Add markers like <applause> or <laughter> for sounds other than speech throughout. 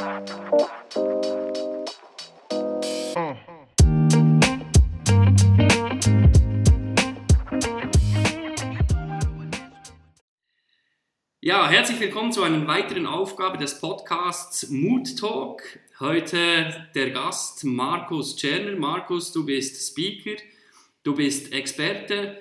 Ja, herzlich willkommen zu einer weiteren Aufgabe des Podcasts Mood Talk. Heute der Gast Markus Tscherner. Markus, du bist Speaker, du bist Experte,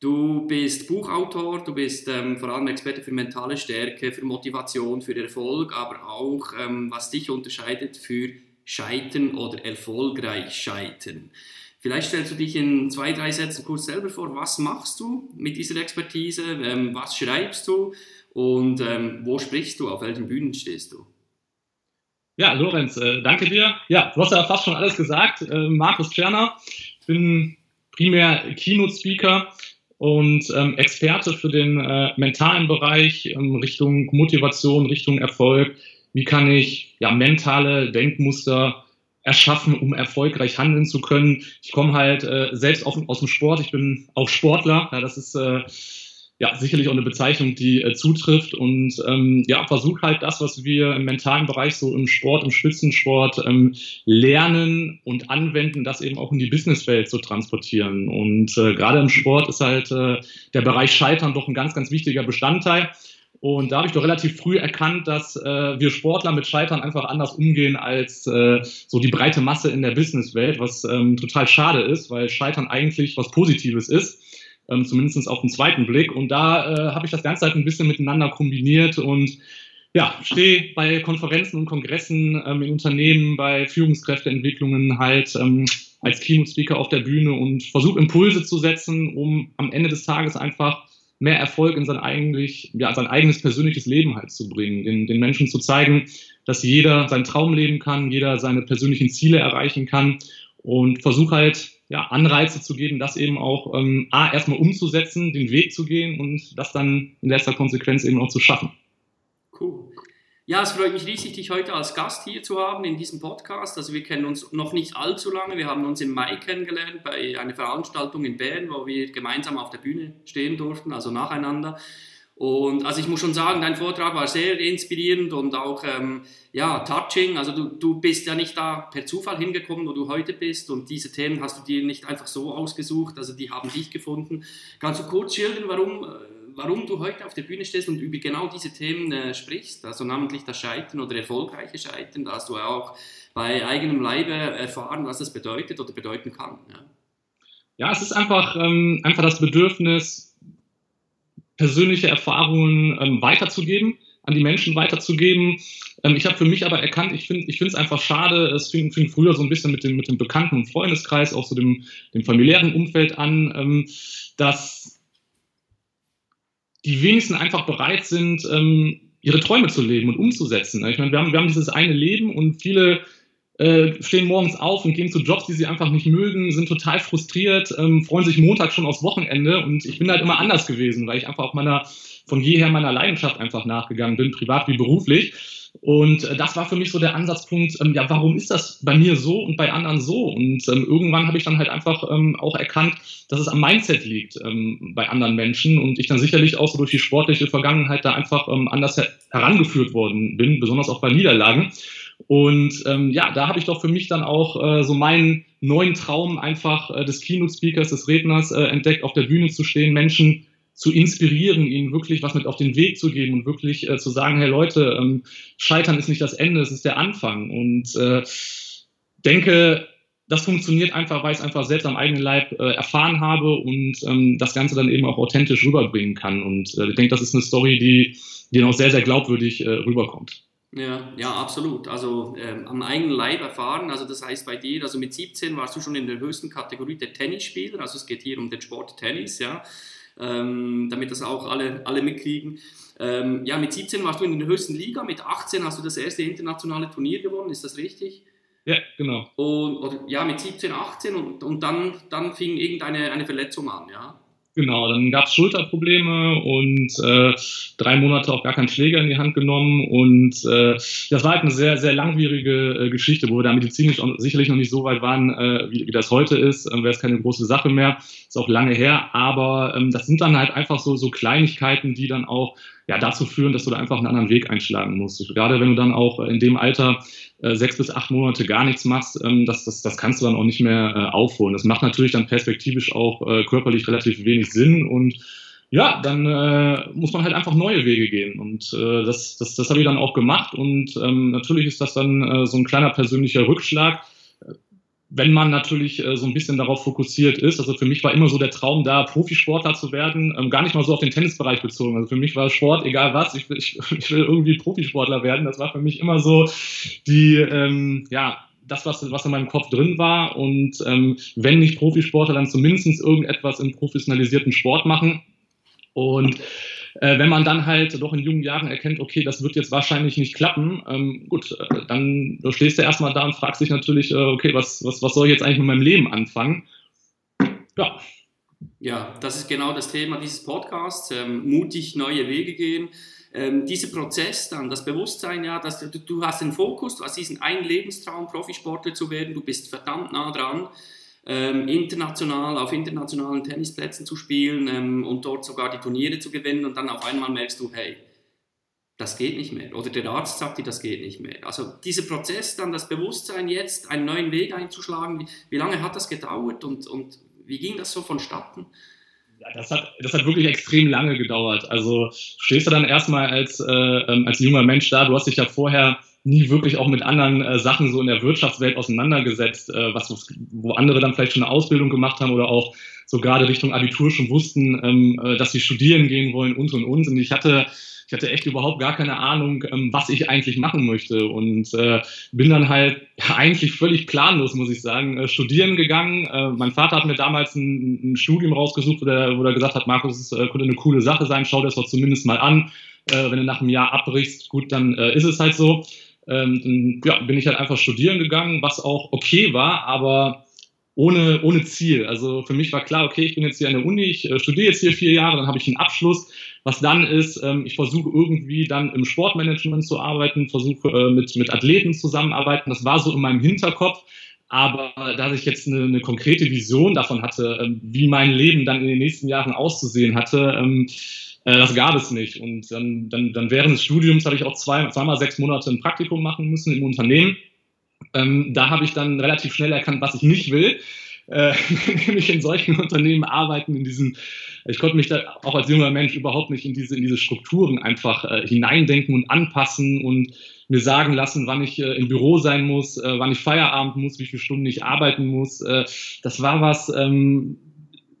du bist Buchautor, du bist ähm, vor allem Experte für mentale Stärke, für Motivation, für Erfolg, aber auch, ähm, was dich unterscheidet, für Scheitern oder erfolgreich Scheitern. Vielleicht stellst du dich in zwei, drei Sätzen kurz selber vor. Was machst du mit dieser Expertise? Ähm, was schreibst du? Und ähm, wo sprichst du? Auf welchen Bühnen stehst du? Ja, Lorenz, äh, danke dir. Ja, du hast ja fast schon alles gesagt. Äh, Markus Tscherner, bin primär Keynote-Speaker und ähm, Experte für den äh, mentalen Bereich ähm, Richtung Motivation, Richtung Erfolg. Wie kann ich ja, mentale Denkmuster erschaffen, um erfolgreich handeln zu können? Ich komme halt äh, selbst auf, aus dem Sport. Ich bin auch Sportler. Ja, das ist äh, ja, sicherlich auch eine Bezeichnung, die äh, zutrifft und ähm, ja, versuche halt das, was wir im mentalen Bereich so im Sport, im Spitzensport ähm, lernen und anwenden, das eben auch in die Businesswelt zu transportieren. Und äh, gerade im Sport ist halt äh, der Bereich Scheitern doch ein ganz, ganz wichtiger Bestandteil. Und da habe ich doch relativ früh erkannt, dass äh, wir Sportler mit Scheitern einfach anders umgehen als äh, so die breite Masse in der Businesswelt, was ähm, total schade ist, weil Scheitern eigentlich was Positives ist ähm, zumindest auf den zweiten Blick. Und da äh, habe ich das Ganze halt ein bisschen miteinander kombiniert und ja, stehe bei Konferenzen und Kongressen ähm, in Unternehmen, bei Führungskräfteentwicklungen halt ähm, als Keynote-Speaker auf der Bühne und versuche Impulse zu setzen, um am Ende des Tages einfach mehr Erfolg in sein, eigentlich, ja, sein eigenes persönliches Leben halt zu bringen, den, den Menschen zu zeigen, dass jeder seinen Traum leben kann, jeder seine persönlichen Ziele erreichen kann und versuche halt ja, Anreize zu geben, das eben auch ähm, A, erstmal umzusetzen, den Weg zu gehen und das dann in letzter Konsequenz eben auch zu schaffen. Cool. Ja, es freut mich riesig, dich heute als Gast hier zu haben in diesem Podcast. Also wir kennen uns noch nicht allzu lange. Wir haben uns im Mai kennengelernt bei einer Veranstaltung in Bern, wo wir gemeinsam auf der Bühne stehen durften, also nacheinander. Und also ich muss schon sagen, dein Vortrag war sehr inspirierend und auch ähm, ja, touching. Also du, du bist ja nicht da per Zufall hingekommen, wo du heute bist und diese Themen hast du dir nicht einfach so ausgesucht, also die haben dich gefunden. Kannst du kurz schildern, warum, äh, warum du heute auf der Bühne stehst und über genau diese Themen äh, sprichst, also namentlich das Scheitern oder erfolgreiche Scheitern, da hast du ja auch bei eigenem Leibe erfahren, was das bedeutet oder bedeuten kann. Ja, ja es ist einfach, ähm, einfach das Bedürfnis, persönliche Erfahrungen ähm, weiterzugeben, an die Menschen weiterzugeben. Ähm, ich habe für mich aber erkannt, ich finde es einfach schade, es fing, fing früher so ein bisschen mit dem, mit dem Bekannten- und Freundeskreis, auch so dem, dem familiären Umfeld an, ähm, dass die wenigsten einfach bereit sind, ähm, ihre Träume zu leben und umzusetzen. Ich meine, wir haben, wir haben dieses eine Leben und viele äh, stehen morgens auf und gehen zu Jobs, die sie einfach nicht mögen, sind total frustriert, ähm, freuen sich Montag schon aufs Wochenende und ich bin halt immer anders gewesen, weil ich einfach auch meiner, von jeher meiner Leidenschaft einfach nachgegangen bin, privat wie beruflich. Und äh, das war für mich so der Ansatzpunkt, ähm, ja, warum ist das bei mir so und bei anderen so? Und ähm, irgendwann habe ich dann halt einfach ähm, auch erkannt, dass es am Mindset liegt ähm, bei anderen Menschen und ich dann sicherlich auch so durch die sportliche Vergangenheit da einfach ähm, anders her herangeführt worden bin, besonders auch bei Niederlagen. Und ähm, ja, da habe ich doch für mich dann auch äh, so meinen neuen Traum einfach äh, des Keynote-Speakers, des Redners äh, entdeckt, auf der Bühne zu stehen, Menschen zu inspirieren, ihnen wirklich was mit auf den Weg zu geben und wirklich äh, zu sagen, hey Leute, ähm, Scheitern ist nicht das Ende, es ist der Anfang. Und äh, denke, das funktioniert einfach, weil ich es einfach selbst am eigenen Leib äh, erfahren habe und ähm, das Ganze dann eben auch authentisch rüberbringen kann. Und äh, ich denke, das ist eine Story, die, die noch sehr, sehr glaubwürdig äh, rüberkommt. Ja, ja, absolut. Also ähm, am eigenen Leib erfahren. Also das heißt bei dir, also mit 17 warst du schon in der höchsten Kategorie der Tennisspieler. Also es geht hier um den Sport Tennis, ja, ähm, damit das auch alle, alle mitkriegen. Ähm, ja, mit 17 warst du in der höchsten Liga. Mit 18 hast du das erste internationale Turnier gewonnen. Ist das richtig? Ja, genau. Und, oder, ja, mit 17, 18 und, und dann, dann fing irgendeine eine Verletzung an, ja. Genau, dann gab es Schulterprobleme und äh, drei Monate auch gar keinen Schläger in die Hand genommen. Und äh, das war halt eine sehr, sehr langwierige äh, Geschichte, wo wir da medizinisch auch sicherlich noch nicht so weit waren, äh, wie, wie das heute ist. Ähm, Wäre es keine große Sache mehr. Ist auch lange her. Aber ähm, das sind dann halt einfach so, so Kleinigkeiten, die dann auch ja, dazu führen, dass du da einfach einen anderen Weg einschlagen musst. Gerade wenn du dann auch in dem Alter äh, sechs bis acht Monate gar nichts machst, ähm, das, das, das kannst du dann auch nicht mehr äh, aufholen. Das macht natürlich dann perspektivisch auch äh, körperlich relativ wenig Sinn und ja, dann äh, muss man halt einfach neue Wege gehen. Und äh, das, das, das habe ich dann auch gemacht. Und ähm, natürlich ist das dann äh, so ein kleiner persönlicher Rückschlag wenn man natürlich äh, so ein bisschen darauf fokussiert ist, also für mich war immer so der Traum da, Profisportler zu werden, ähm, gar nicht mal so auf den Tennisbereich bezogen. Also für mich war Sport, egal was, ich, <laughs> ich, ich will irgendwie Profisportler werden. Das war für mich immer so die, ähm, ja, das, was, was in meinem Kopf drin war. Und ähm, wenn nicht Profisportler, dann zumindest irgendetwas im professionalisierten Sport machen. Und äh, wenn man dann halt doch in jungen Jahren erkennt, okay, das wird jetzt wahrscheinlich nicht klappen, ähm, gut, äh, dann stehst du erstmal da und fragst dich natürlich, äh, okay, was, was, was soll ich jetzt eigentlich mit meinem Leben anfangen? Ja. Ja, das ist genau das Thema dieses Podcasts, ähm, mutig neue Wege gehen. Ähm, dieser Prozess dann, das Bewusstsein, ja, dass du, du hast den Fokus, du hast diesen einen Lebenstraum, Profisportler zu werden, du bist verdammt nah dran ähm, international auf internationalen Tennisplätzen zu spielen ähm, und dort sogar die Turniere zu gewinnen und dann auf einmal merkst du, hey, das geht nicht mehr. Oder der Arzt sagt dir, das geht nicht mehr. Also dieser Prozess, dann das Bewusstsein jetzt, einen neuen Weg einzuschlagen, wie, wie lange hat das gedauert und, und wie ging das so vonstatten? Ja, das hat, das hat wirklich extrem lange gedauert. Also stehst du dann erstmal als, äh, ähm, als junger Mensch da, du hast dich ja vorher nie wirklich auch mit anderen äh, Sachen so in der Wirtschaftswelt auseinandergesetzt, äh, was, wo andere dann vielleicht schon eine Ausbildung gemacht haben oder auch so gerade Richtung Abitur schon wussten, ähm, äh, dass sie studieren gehen wollen und und und. Und ich hatte ich hatte echt überhaupt gar keine Ahnung, ähm, was ich eigentlich machen möchte und äh, bin dann halt <laughs> eigentlich völlig planlos, muss ich sagen, äh, studieren gegangen. Äh, mein Vater hat mir damals ein, ein Studium rausgesucht, wo, der, wo er gesagt hat, Markus, es äh, könnte eine coole Sache sein, schau das doch zumindest mal an. Äh, wenn du nach einem Jahr abbrichst, gut, dann äh, ist es halt so. Ähm, ja, bin ich halt einfach studieren gegangen, was auch okay war, aber ohne, ohne Ziel. Also für mich war klar, okay, ich bin jetzt hier an der Uni, ich äh, studiere jetzt hier vier Jahre, dann habe ich einen Abschluss. Was dann ist, ähm, ich versuche irgendwie dann im Sportmanagement zu arbeiten, versuche äh, mit, mit Athleten zusammenarbeiten. Das war so in meinem Hinterkopf. Aber da ich jetzt eine, eine konkrete Vision davon hatte, ähm, wie mein Leben dann in den nächsten Jahren auszusehen hatte, ähm, äh, das gab es nicht. Und dann, dann, dann während des Studiums habe ich auch zwei, zweimal sechs Monate ein Praktikum machen müssen im Unternehmen. Ähm, da habe ich dann relativ schnell erkannt, was ich nicht will. Äh, <laughs> nämlich in solchen Unternehmen arbeiten, in diesen, ich konnte mich da auch als junger Mensch überhaupt nicht in diese, in diese Strukturen einfach äh, hineindenken und anpassen und mir sagen lassen, wann ich äh, im Büro sein muss, äh, wann ich Feierabend muss, wie viele Stunden ich arbeiten muss. Äh, das war was, ähm,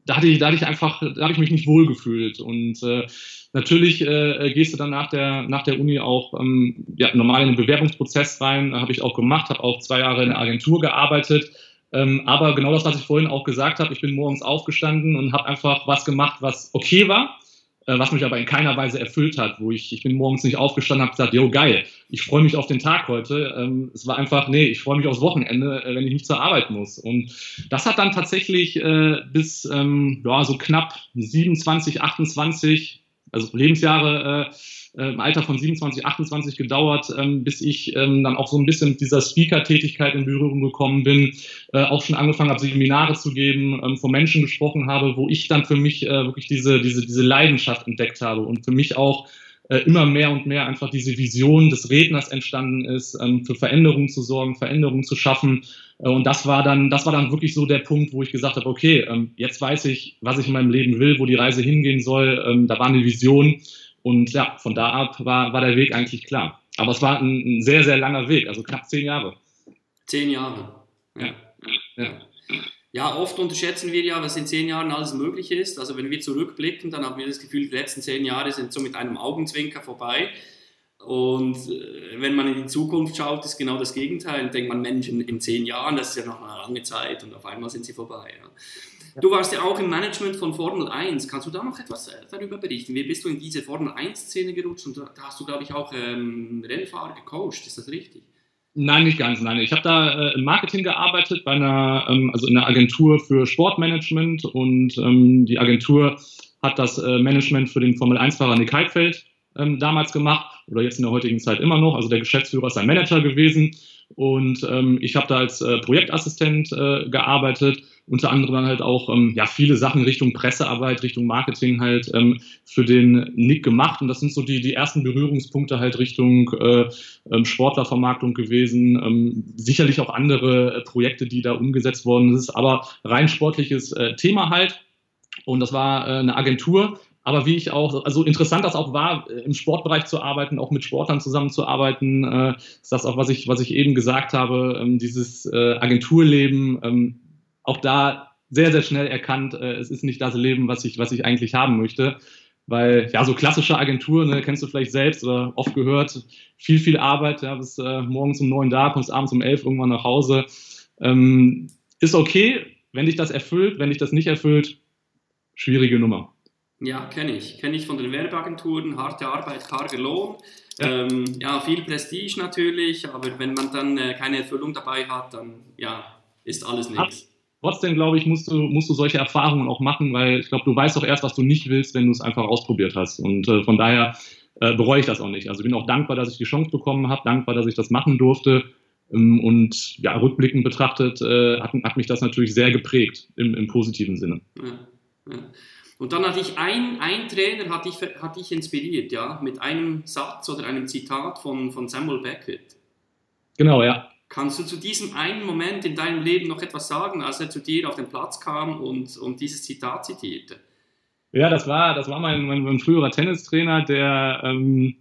da hatte ich, da hatte ich einfach, da habe ich mich nicht wohlgefühlt. Und äh, natürlich äh, gehst du dann nach der, nach der Uni auch ähm, ja, normal in den Bewerbungsprozess rein, habe ich auch gemacht, habe auch zwei Jahre in der Agentur gearbeitet. Ähm, aber genau das, was ich vorhin auch gesagt habe, ich bin morgens aufgestanden und habe einfach was gemacht, was okay war was mich aber in keiner Weise erfüllt hat, wo ich, ich bin morgens nicht aufgestanden habe gesagt, jo geil, ich freue mich auf den Tag heute. Ähm, es war einfach, nee, ich freue mich aufs Wochenende, äh, wenn ich nicht zur Arbeit muss. Und das hat dann tatsächlich äh, bis ähm, ja, so knapp 27, 28, also Lebensjahre äh, im Alter von 27, 28 gedauert, ähm, bis ich ähm, dann auch so ein bisschen mit dieser Speaker-Tätigkeit in Berührung gekommen bin, äh, auch schon angefangen habe, Seminare zu geben, ähm, von Menschen gesprochen habe, wo ich dann für mich äh, wirklich diese, diese, diese Leidenschaft entdeckt habe und für mich auch immer mehr und mehr einfach diese Vision des Redners entstanden ist, für Veränderungen zu sorgen, Veränderungen zu schaffen. Und das war dann, das war dann wirklich so der Punkt, wo ich gesagt habe, okay, jetzt weiß ich, was ich in meinem Leben will, wo die Reise hingehen soll. Da war eine Vision. Und ja, von da ab war, war der Weg eigentlich klar. Aber es war ein, ein sehr, sehr langer Weg, also knapp zehn Jahre. Zehn Jahre. Ja. ja. Ja, oft unterschätzen wir ja, was in zehn Jahren alles möglich ist. Also wenn wir zurückblicken, dann haben wir das Gefühl, die letzten zehn Jahre sind so mit einem Augenzwinker vorbei. Und äh, wenn man in die Zukunft schaut, ist genau das Gegenteil. Dann denkt man, Mensch, in, zehn Jahren, das ist ja noch eine lange Zeit und auf einmal sind sie vorbei. Ja. Du warst ja auch im Management von Formel 1. Kannst du da noch etwas äh, darüber berichten? Wie bist du in diese Formel 1-Szene gerutscht? Und da hast du, glaube ich, auch ähm, Rennfahrer gecoacht. Ist das richtig? Nein, nicht ganz. Nein, ich habe da äh, im Marketing gearbeitet, bei einer, ähm, also in einer Agentur für Sportmanagement. Und ähm, die Agentur hat das äh, Management für den Formel 1-Fahrer Nick Heidfeld ähm, damals gemacht oder jetzt in der heutigen Zeit immer noch. Also der Geschäftsführer ist sein Manager gewesen. Und ähm, ich habe da als äh, Projektassistent äh, gearbeitet unter anderem dann halt auch ähm, ja, viele Sachen Richtung Pressearbeit, Richtung Marketing halt ähm, für den Nick gemacht. Und das sind so die, die ersten Berührungspunkte halt Richtung äh, ähm, Sportlervermarktung gewesen. Ähm, sicherlich auch andere äh, Projekte, die da umgesetzt worden sind, aber rein sportliches äh, Thema halt. Und das war äh, eine Agentur, aber wie ich auch, also interessant das auch war, im Sportbereich zu arbeiten, auch mit Sportlern zusammenzuarbeiten, äh, ist das auch, was ich, was ich eben gesagt habe, ähm, dieses äh, Agenturleben, ähm, auch da sehr, sehr schnell erkannt, äh, es ist nicht das Leben, was ich, was ich eigentlich haben möchte. Weil, ja, so klassische Agentur, ne, kennst du vielleicht selbst oder oft gehört, viel, viel Arbeit, ja, bis äh, morgens um neun da, kommst abends um elf irgendwann nach Hause. Ähm, ist okay, wenn dich das erfüllt, wenn dich das nicht erfüllt, schwierige Nummer. Ja, kenne ich. Kenne ich von den Werbeagenturen. Harte Arbeit, karger Lohn. Ja. Ähm, ja, viel Prestige natürlich, aber wenn man dann äh, keine Erfüllung dabei hat, dann ja, ist alles nichts. Trotzdem, glaube ich, musst du, musst du solche Erfahrungen auch machen, weil ich glaube, du weißt doch erst, was du nicht willst, wenn du es einfach ausprobiert hast. Und äh, von daher äh, bereue ich das auch nicht. Also bin auch dankbar, dass ich die Chance bekommen habe, dankbar, dass ich das machen durfte. Ähm, und ja, rückblickend betrachtet äh, hat, hat, mich das natürlich sehr geprägt im, im positiven Sinne. Ja, ja. Und dann hatte ich ein, ein Trainer, hat dich, hat dich inspiriert, ja, mit einem Satz oder einem Zitat von, von Samuel Beckett. Genau, ja. Kannst du zu diesem einen Moment in deinem Leben noch etwas sagen, als er zu dir auf den Platz kam und, und dieses Zitat zitierte? Ja, das war, das war mein, mein, mein früherer Tennistrainer, der ähm,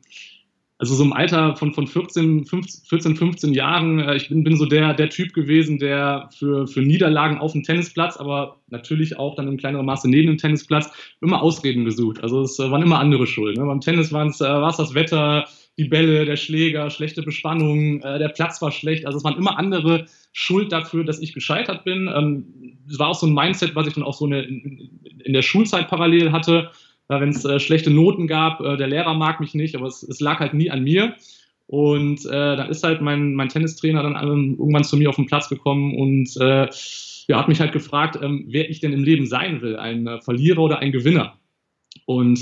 also so im Alter von, von 14, 15, 14, 15 Jahren, äh, ich bin, bin so der, der Typ gewesen, der für, für Niederlagen auf dem Tennisplatz, aber natürlich auch dann in kleinerem Maße neben dem Tennisplatz, immer Ausreden gesucht. Also es waren immer andere Schulden. Ne? Beim Tennis waren es, äh, war es das Wetter, die Bälle, der Schläger, schlechte Bespannung, äh, der Platz war schlecht. Also es waren immer andere Schuld dafür, dass ich gescheitert bin. Ähm, es war auch so ein Mindset, was ich dann auch so eine, in, in der Schulzeit parallel hatte wenn es äh, schlechte Noten gab, äh, der Lehrer mag mich nicht, aber es, es lag halt nie an mir. Und äh, dann ist halt mein, mein Tennistrainer dann irgendwann zu mir auf den Platz gekommen und äh, ja, hat mich halt gefragt, ähm, wer ich denn im Leben sein will, ein äh, Verlierer oder ein Gewinner. Und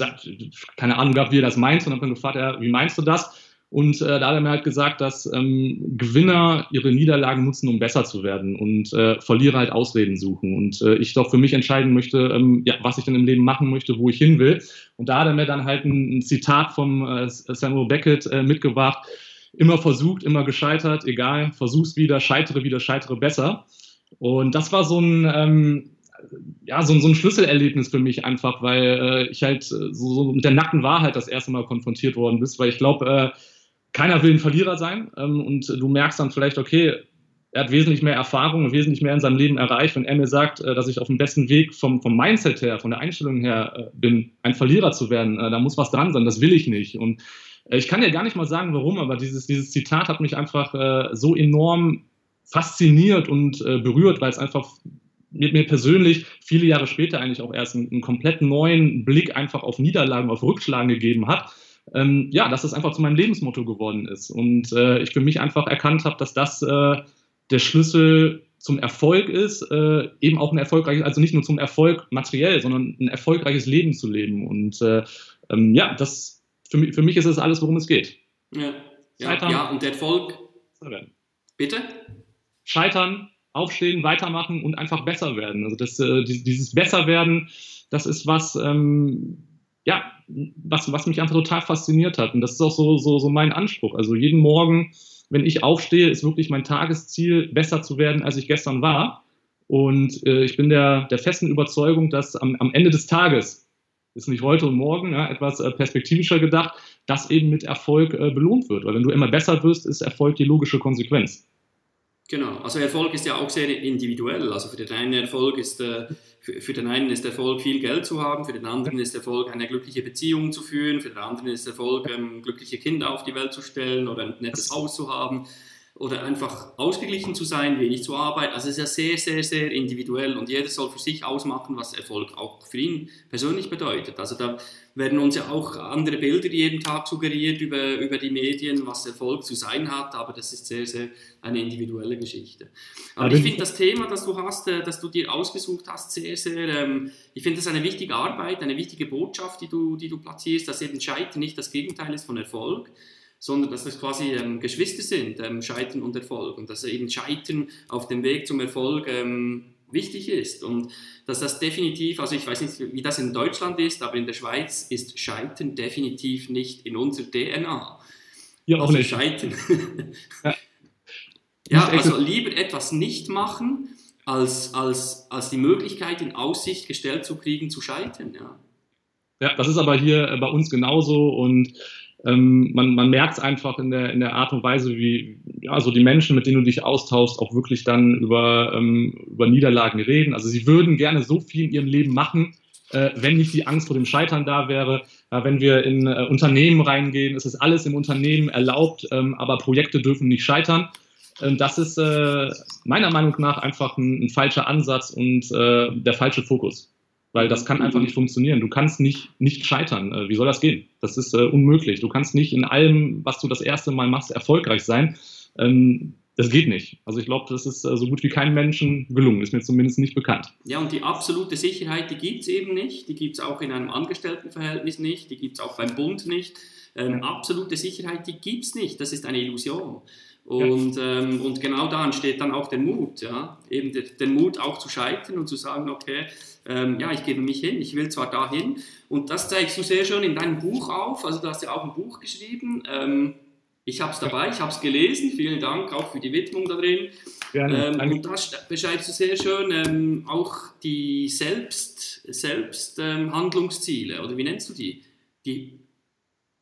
keine Ahnung gehabt, wie er das meint, und habe dann gefragt, ja, wie meinst du das? Und äh, da hat er mir halt gesagt, dass ähm, Gewinner ihre Niederlagen nutzen, um besser zu werden und äh, Verlierer halt Ausreden suchen. Und äh, ich doch für mich entscheiden möchte, ähm, ja, was ich denn im Leben machen möchte, wo ich hin will. Und da hat er mir dann halt ein, ein Zitat vom äh, Samuel Beckett äh, mitgebracht. Immer versucht, immer gescheitert, egal, versuch's wieder, scheitere wieder, scheitere besser. Und das war so ein, ähm, ja, so, so, ein Schlüsselerlebnis für mich einfach, weil äh, ich halt so, so, mit der nackten Wahrheit das erste Mal konfrontiert worden bin, weil ich glaube, äh, keiner will ein Verlierer sein ähm, und du merkst dann vielleicht, okay, er hat wesentlich mehr Erfahrung und wesentlich mehr in seinem Leben erreicht. Wenn er mir sagt, äh, dass ich auf dem besten Weg vom, vom Mindset her, von der Einstellung her äh, bin, ein Verlierer zu werden, äh, da muss was dran sein, das will ich nicht. Und äh, ich kann dir gar nicht mal sagen, warum, aber dieses, dieses Zitat hat mich einfach äh, so enorm fasziniert und äh, berührt, weil es einfach mit mir persönlich viele Jahre später eigentlich auch erst einen, einen komplett neuen Blick einfach auf Niederlagen, auf Rückschlagen gegeben hat ähm, ja, dass das einfach zu meinem Lebensmotto geworden ist. Und äh, ich für mich einfach erkannt habe, dass das äh, der Schlüssel zum Erfolg ist, äh, eben auch ein erfolgreiches, also nicht nur zum Erfolg materiell, sondern ein erfolgreiches Leben zu leben. Und äh, ähm, ja, das für mich, für mich ist das alles, worum es geht. Ja, ja, ja und der Erfolg. Bitte? Scheitern, aufstehen, weitermachen und einfach besser werden. Also das, äh, dieses Besserwerden, das ist was, ähm, ja, was, was mich einfach total fasziniert hat. Und das ist auch so, so, so mein Anspruch. Also jeden Morgen, wenn ich aufstehe, ist wirklich mein Tagesziel, besser zu werden, als ich gestern war. Und äh, ich bin der, der festen Überzeugung, dass am, am Ende des Tages, ist nicht heute und morgen, ja, etwas äh, perspektivischer gedacht, das eben mit Erfolg äh, belohnt wird. Weil wenn du immer besser wirst, ist Erfolg die logische Konsequenz. Genau, also Erfolg ist ja auch sehr individuell. Also für den einen Erfolg ist, äh, für, für, den einen ist Erfolg viel Geld zu haben, für den anderen ist Erfolg eine glückliche Beziehung zu führen, für den anderen ist Erfolg ähm, glückliche Kinder auf die Welt zu stellen oder ein nettes Haus zu haben oder einfach ausgeglichen zu sein, wenig zu arbeiten. Also es ist ja sehr, sehr, sehr individuell und jeder soll für sich ausmachen, was Erfolg auch für ihn persönlich bedeutet. Also da werden uns ja auch andere Bilder jeden Tag suggeriert über, über die Medien, was Erfolg zu sein hat, aber das ist sehr, sehr eine individuelle Geschichte. Aber ich finde das Thema, das du hast, äh, das du dir ausgesucht hast, sehr, sehr, ähm, ich finde das eine wichtige Arbeit, eine wichtige Botschaft, die du, die du platzierst, dass eben Scheitern nicht das Gegenteil ist von Erfolg, sondern dass das quasi ähm, Geschwister sind, ähm, Scheitern und Erfolg. Und dass eben Scheitern auf dem Weg zum Erfolg ähm, wichtig ist und dass das definitiv, also ich weiß nicht, wie das in Deutschland ist, aber in der Schweiz ist Scheitern definitiv nicht in unserer DNA. Ja, auch also nicht. Scheitern. <laughs> Ja. ja, also lieber etwas nicht machen, als, als, als die Möglichkeit in Aussicht gestellt zu kriegen, zu scheitern. Ja. Ja, das ist aber hier äh, bei uns genauso und ähm, man, man merkt es einfach in der, in der Art und Weise, wie ja, so die Menschen, mit denen du dich austauschst, auch wirklich dann über, ähm, über Niederlagen reden. Also sie würden gerne so viel in ihrem Leben machen, äh, wenn nicht die Angst vor dem Scheitern da wäre. Ja, wenn wir in äh, Unternehmen reingehen, ist es alles im Unternehmen erlaubt, ähm, aber Projekte dürfen nicht scheitern. Ähm, das ist äh, meiner Meinung nach einfach ein, ein falscher Ansatz und äh, der falsche Fokus. Weil das kann einfach nicht funktionieren. Du kannst nicht, nicht scheitern. Äh, wie soll das gehen? Das ist äh, unmöglich. Du kannst nicht in allem, was du das erste Mal machst, erfolgreich sein. Ähm, das geht nicht. Also ich glaube, das ist äh, so gut wie keinem Menschen gelungen. Ist mir zumindest nicht bekannt. Ja, und die absolute Sicherheit, die gibt es eben nicht. Die gibt es auch in einem Angestelltenverhältnis nicht. Die gibt es auch beim Bund nicht. Ähm, absolute Sicherheit, die gibt es nicht. Das ist eine Illusion. Und, ähm, und genau da entsteht dann auch der Mut, ja? eben der, der Mut auch zu scheitern und zu sagen, okay, ähm, ja, ich gebe mich hin, ich will zwar dahin. Und das zeigst du sehr schön in deinem Buch auf, also du hast ja auch ein Buch geschrieben, ähm, ich habe es dabei, ich habe es gelesen, vielen Dank auch für die Widmung da drin. Gerne, ähm, und da beschreibst du sehr schön ähm, auch die Selbst, Selbst ähm, Handlungsziele, oder wie nennst du die? Die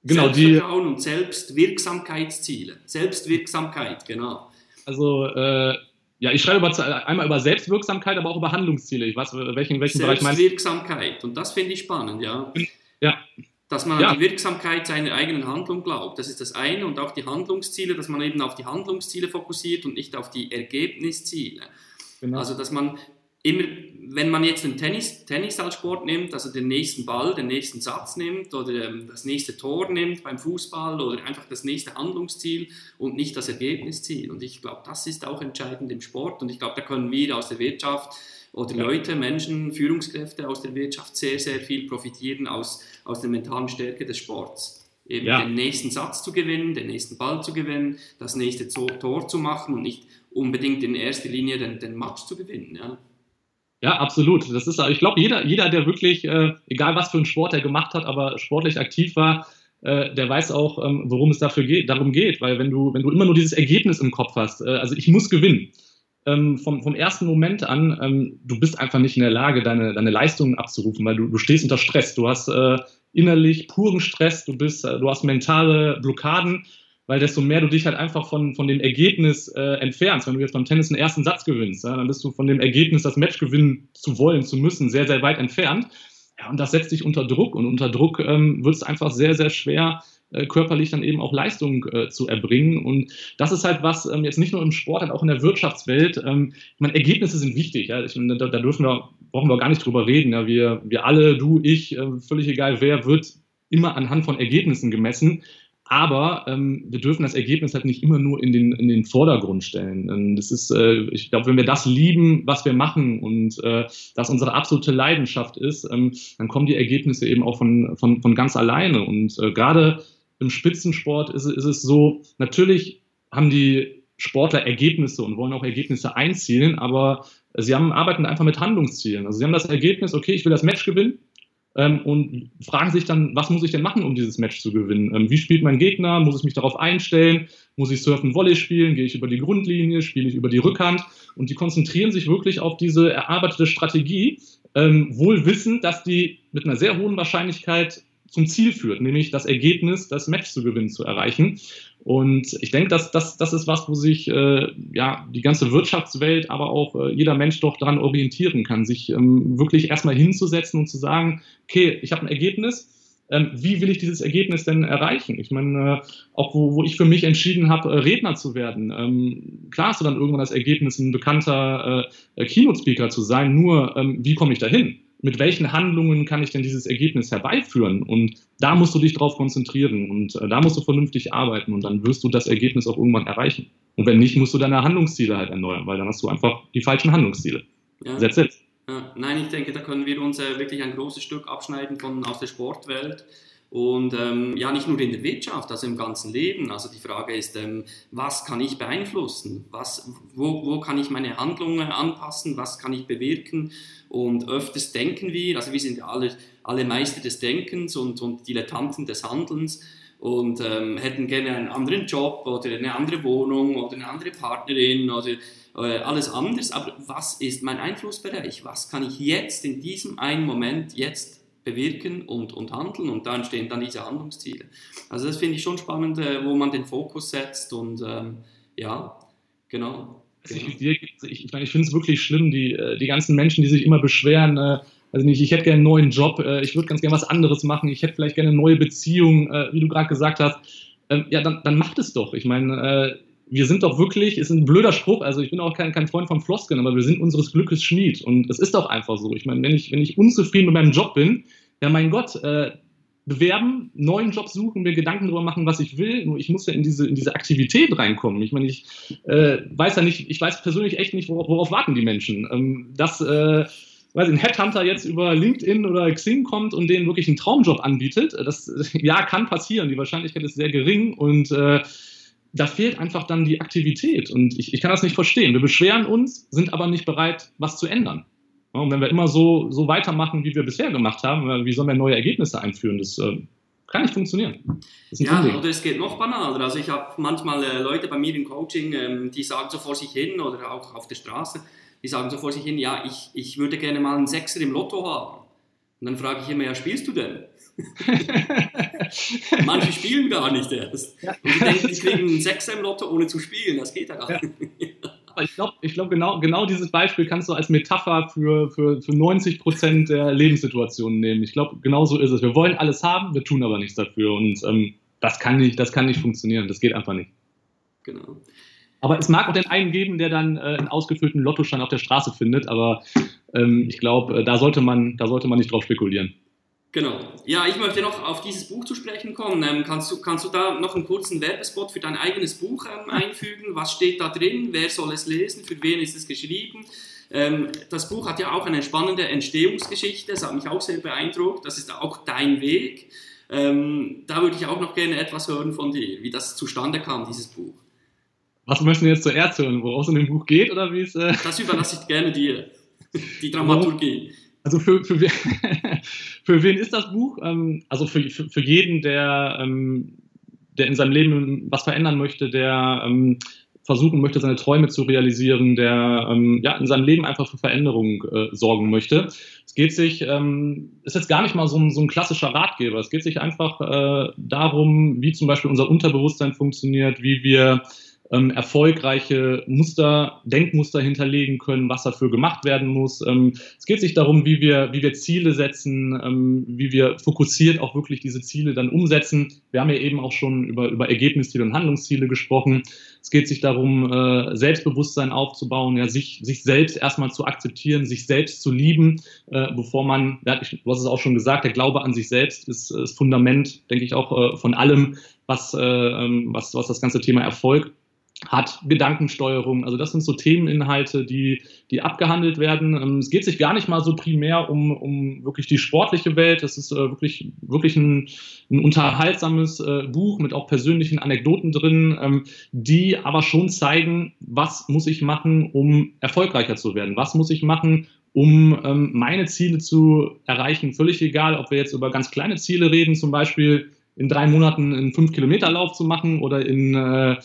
genau, Selbstvertrauen die, und Selbstwirksamkeitsziele. Selbstwirksamkeit, genau. Also, äh, ja, ich schreibe über, einmal über Selbstwirksamkeit, aber auch über Handlungsziele. Ich weiß, welchen, welchen Bereich meinst? Selbstwirksamkeit. Und das finde ich spannend, ja. Ja. Dass man ja. an die Wirksamkeit seiner eigenen Handlung glaubt. Das ist das eine. Und auch die Handlungsziele, dass man eben auf die Handlungsziele fokussiert und nicht auf die Ergebnisziele. Genau. Also, dass man immer, wenn man jetzt den Tennis, Tennis als Sport nimmt, also den nächsten Ball, den nächsten Satz nimmt oder ähm, das nächste Tor nimmt beim Fußball oder einfach das nächste Handlungsziel und nicht das Ergebnisziel. Und ich glaube, das ist auch entscheidend im Sport. Und ich glaube, da können wir aus der Wirtschaft oder. Leute, Menschen, Führungskräfte aus der Wirtschaft sehr, sehr viel profitieren aus, aus der mentalen Stärke des Sports. Eben ja. den nächsten Satz zu gewinnen, den nächsten Ball zu gewinnen, das nächste Tor zu machen und nicht unbedingt in erster Linie den, den Match zu gewinnen. Ja. Ja, absolut. Das ist, ich glaube, jeder, jeder, der wirklich, äh, egal was für einen Sport er gemacht hat, aber sportlich aktiv war, äh, der weiß auch, ähm, worum es dafür geht, darum geht. Weil wenn du, wenn du immer nur dieses Ergebnis im Kopf hast, äh, also ich muss gewinnen, ähm, vom, vom ersten Moment an, ähm, du bist einfach nicht in der Lage, deine, deine Leistungen abzurufen, weil du, du stehst unter Stress. Du hast äh, innerlich puren Stress, du bist, äh, du hast mentale Blockaden weil desto mehr du dich halt einfach von, von dem Ergebnis äh, entfernst. Wenn du jetzt beim Tennis einen ersten Satz gewinnst, ja, dann bist du von dem Ergebnis, das Match gewinnen zu wollen, zu müssen, sehr, sehr weit entfernt. Ja, und das setzt dich unter Druck und unter Druck ähm, wird es einfach sehr, sehr schwer, äh, körperlich dann eben auch Leistung äh, zu erbringen. Und das ist halt was, ähm, jetzt nicht nur im Sport, halt auch in der Wirtschaftswelt. Ähm, ich meine, Ergebnisse sind wichtig. Ja? Ich, da, da, dürfen wir, brauchen wir gar nicht drüber reden. Ja? Wir, wir alle, du, ich, äh, völlig egal wer, wird immer anhand von Ergebnissen gemessen. Aber ähm, wir dürfen das Ergebnis halt nicht immer nur in den, in den Vordergrund stellen. Und das ist, äh, ich glaube, wenn wir das lieben, was wir machen und äh, das unsere absolute Leidenschaft ist, ähm, dann kommen die Ergebnisse eben auch von, von, von ganz alleine. Und äh, gerade im Spitzensport ist, ist es so, natürlich haben die Sportler Ergebnisse und wollen auch Ergebnisse einzielen, aber sie haben, arbeiten einfach mit Handlungszielen. Also sie haben das Ergebnis, okay, ich will das Match gewinnen, ähm, und fragen sich dann, was muss ich denn machen, um dieses Match zu gewinnen? Ähm, wie spielt mein Gegner? Muss ich mich darauf einstellen? Muss ich Surfen Volley spielen? Gehe ich über die Grundlinie? Spiele ich über die Rückhand? Und die konzentrieren sich wirklich auf diese erarbeitete Strategie, ähm, wohl wissend, dass die mit einer sehr hohen Wahrscheinlichkeit zum Ziel führt, nämlich das Ergebnis, das Match zu gewinnen, zu erreichen. Und ich denke, dass das, das ist was, wo sich äh, ja, die ganze Wirtschaftswelt, aber auch äh, jeder Mensch doch daran orientieren kann, sich ähm, wirklich erstmal hinzusetzen und zu sagen, okay, ich habe ein Ergebnis, ähm, wie will ich dieses Ergebnis denn erreichen? Ich meine, äh, auch wo, wo ich für mich entschieden habe, äh, Redner zu werden. Ähm, klar hast du dann irgendwann das Ergebnis, ein bekannter äh, Keynote-Speaker zu sein, nur ähm, wie komme ich dahin? Mit welchen Handlungen kann ich denn dieses Ergebnis herbeiführen? Und da musst du dich drauf konzentrieren und äh, da musst du vernünftig arbeiten und dann wirst du das Ergebnis auch irgendwann erreichen. Und wenn nicht, musst du deine Handlungsziele halt erneuern, weil dann hast du einfach die falschen Handlungsziele. Ja. That's it. Ja. Nein, ich denke, da können wir uns äh, wirklich ein großes Stück abschneiden von aus der Sportwelt. Und ähm, ja, nicht nur in der Wirtschaft, also im ganzen Leben. Also die Frage ist, ähm, was kann ich beeinflussen? Was, wo, wo kann ich meine Handlungen anpassen? Was kann ich bewirken? Und öfters denken wir, also wir sind alle, alle Meister des Denkens und, und Dilettanten des Handelns und ähm, hätten gerne einen anderen Job oder eine andere Wohnung oder eine andere Partnerin oder äh, alles anders. Aber was ist mein Einflussbereich? Was kann ich jetzt in diesem einen Moment jetzt bewirken und, und handeln und da entstehen dann diese Handlungsziele. Also das finde ich schon spannend, äh, wo man den Fokus setzt und ähm, ja, genau. genau. Ich, ich, ich, ich finde es wirklich schlimm, die, äh, die ganzen Menschen, die sich immer beschweren, äh, also nicht, ich hätte gerne einen neuen Job, äh, ich würde ganz gerne was anderes machen, ich hätte vielleicht gerne eine neue Beziehung, äh, wie du gerade gesagt hast. Ähm, ja, dann, dann macht es doch. Ich meine, äh, wir sind doch wirklich, ist ein blöder Spruch, also ich bin auch kein, kein Freund von Floskeln, aber wir sind unseres Glückes Schmied. Und es ist doch einfach so. Ich meine, wenn ich, wenn ich unzufrieden mit meinem Job bin, ja mein Gott, äh, bewerben, neuen Job suchen, mir Gedanken darüber machen, was ich will. Nur ich muss ja in diese, in diese Aktivität reinkommen. Ich meine, ich äh, weiß ja nicht, ich weiß persönlich echt nicht, worauf, worauf warten die Menschen. Ähm, dass äh, weiß ich, ein Headhunter jetzt über LinkedIn oder Xing kommt und denen wirklich einen Traumjob anbietet, das <laughs> ja kann passieren. Die Wahrscheinlichkeit ist sehr gering und äh, da fehlt einfach dann die Aktivität. Und ich, ich kann das nicht verstehen. Wir beschweren uns, sind aber nicht bereit, was zu ändern. Und wenn wir immer so, so weitermachen, wie wir bisher gemacht haben, wie sollen wir neue Ergebnisse einführen? Das äh, kann nicht funktionieren. Ja, Unding. oder es geht noch banaler. Also ich habe manchmal äh, Leute bei mir im Coaching, ähm, die sagen so vor sich hin oder auch auf der Straße, die sagen so vor sich hin, ja, ich, ich würde gerne mal einen Sechser im Lotto haben. Und dann frage ich immer, ja, spielst du denn? <laughs> Manche spielen gar nicht erst. Ja. Und die denken, die kriegen einen Sechser im Lotto, ohne zu spielen. Das geht ja gar nicht. <laughs> Aber ich glaube, glaub, genau, genau dieses Beispiel kannst du als Metapher für, für, für 90 Prozent der Lebenssituationen nehmen. Ich glaube, genau so ist es. Wir wollen alles haben, wir tun aber nichts dafür. Und ähm, das, kann nicht, das kann nicht funktionieren. Das geht einfach nicht. Genau. Aber es mag auch den einen geben, der dann äh, einen ausgefüllten Lottoschein auf der Straße findet. Aber ähm, ich glaube, äh, da, sollte man, da sollte man nicht drauf spekulieren. Genau. Ja, ich möchte noch auf dieses Buch zu sprechen kommen. Ähm, kannst, du, kannst du da noch einen kurzen Werbespot für dein eigenes Buch ähm, einfügen? Was steht da drin? Wer soll es lesen? Für wen ist es geschrieben? Ähm, das Buch hat ja auch eine spannende Entstehungsgeschichte. Das hat mich auch sehr beeindruckt. Das ist auch dein Weg. Ähm, da würde ich auch noch gerne etwas hören von dir, wie das zustande kam, dieses Buch. Was möchten wir jetzt zuerst hören? Woraus es in dem Buch geht oder wie es? Äh das überlasse ich gerne dir. Die <laughs> Dramaturgie. Also für, für, <laughs> für wen ist das Buch? Ähm, also für, für, für jeden, der, ähm, der in seinem Leben was verändern möchte, der ähm, versuchen möchte, seine Träume zu realisieren, der ja, in seinem Leben einfach für Veränderung äh, sorgen möchte. Es geht sich, ähm, ist jetzt gar nicht mal so ein, so ein klassischer Ratgeber. Es geht sich einfach äh, darum, wie zum Beispiel unser Unterbewusstsein funktioniert, wie wir ähm, erfolgreiche Muster, Denkmuster hinterlegen können, was dafür gemacht werden muss. Ähm, es geht sich darum, wie wir, wie wir Ziele setzen, ähm, wie wir fokussiert auch wirklich diese Ziele dann umsetzen. Wir haben ja eben auch schon über, über Ergebnisziele und Handlungsziele gesprochen. Es geht sich darum, äh, Selbstbewusstsein aufzubauen, ja, sich, sich selbst erstmal zu akzeptieren, sich selbst zu lieben, äh, bevor man, ja, ich, du hast es auch schon gesagt, der Glaube an sich selbst ist das Fundament, denke ich, auch äh, von allem, was, äh, ähm, was, was das ganze Thema Erfolg hat Gedankensteuerung. Also das sind so Themeninhalte, die, die abgehandelt werden. Ähm, es geht sich gar nicht mal so primär um, um wirklich die sportliche Welt. Es ist äh, wirklich, wirklich ein, ein unterhaltsames äh, Buch mit auch persönlichen Anekdoten drin, ähm, die aber schon zeigen, was muss ich machen, um erfolgreicher zu werden? Was muss ich machen, um ähm, meine Ziele zu erreichen? Völlig egal, ob wir jetzt über ganz kleine Ziele reden, zum Beispiel in drei Monaten einen Fünf-Kilometer-Lauf zu machen oder in äh,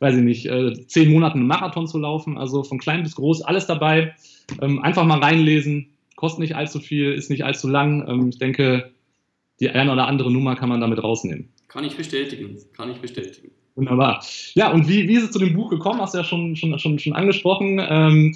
weiß ich nicht, äh, zehn Monaten einen Marathon zu laufen. Also von klein bis groß alles dabei. Ähm, einfach mal reinlesen, kostet nicht allzu viel, ist nicht allzu lang. Ähm, ich denke, die eine oder andere Nummer kann man damit rausnehmen. Kann ich bestätigen, kann ich bestätigen. Wunderbar. Ja, und wie, wie ist es zu dem Buch gekommen? Hast du ja schon, schon, schon, schon angesprochen. Ähm,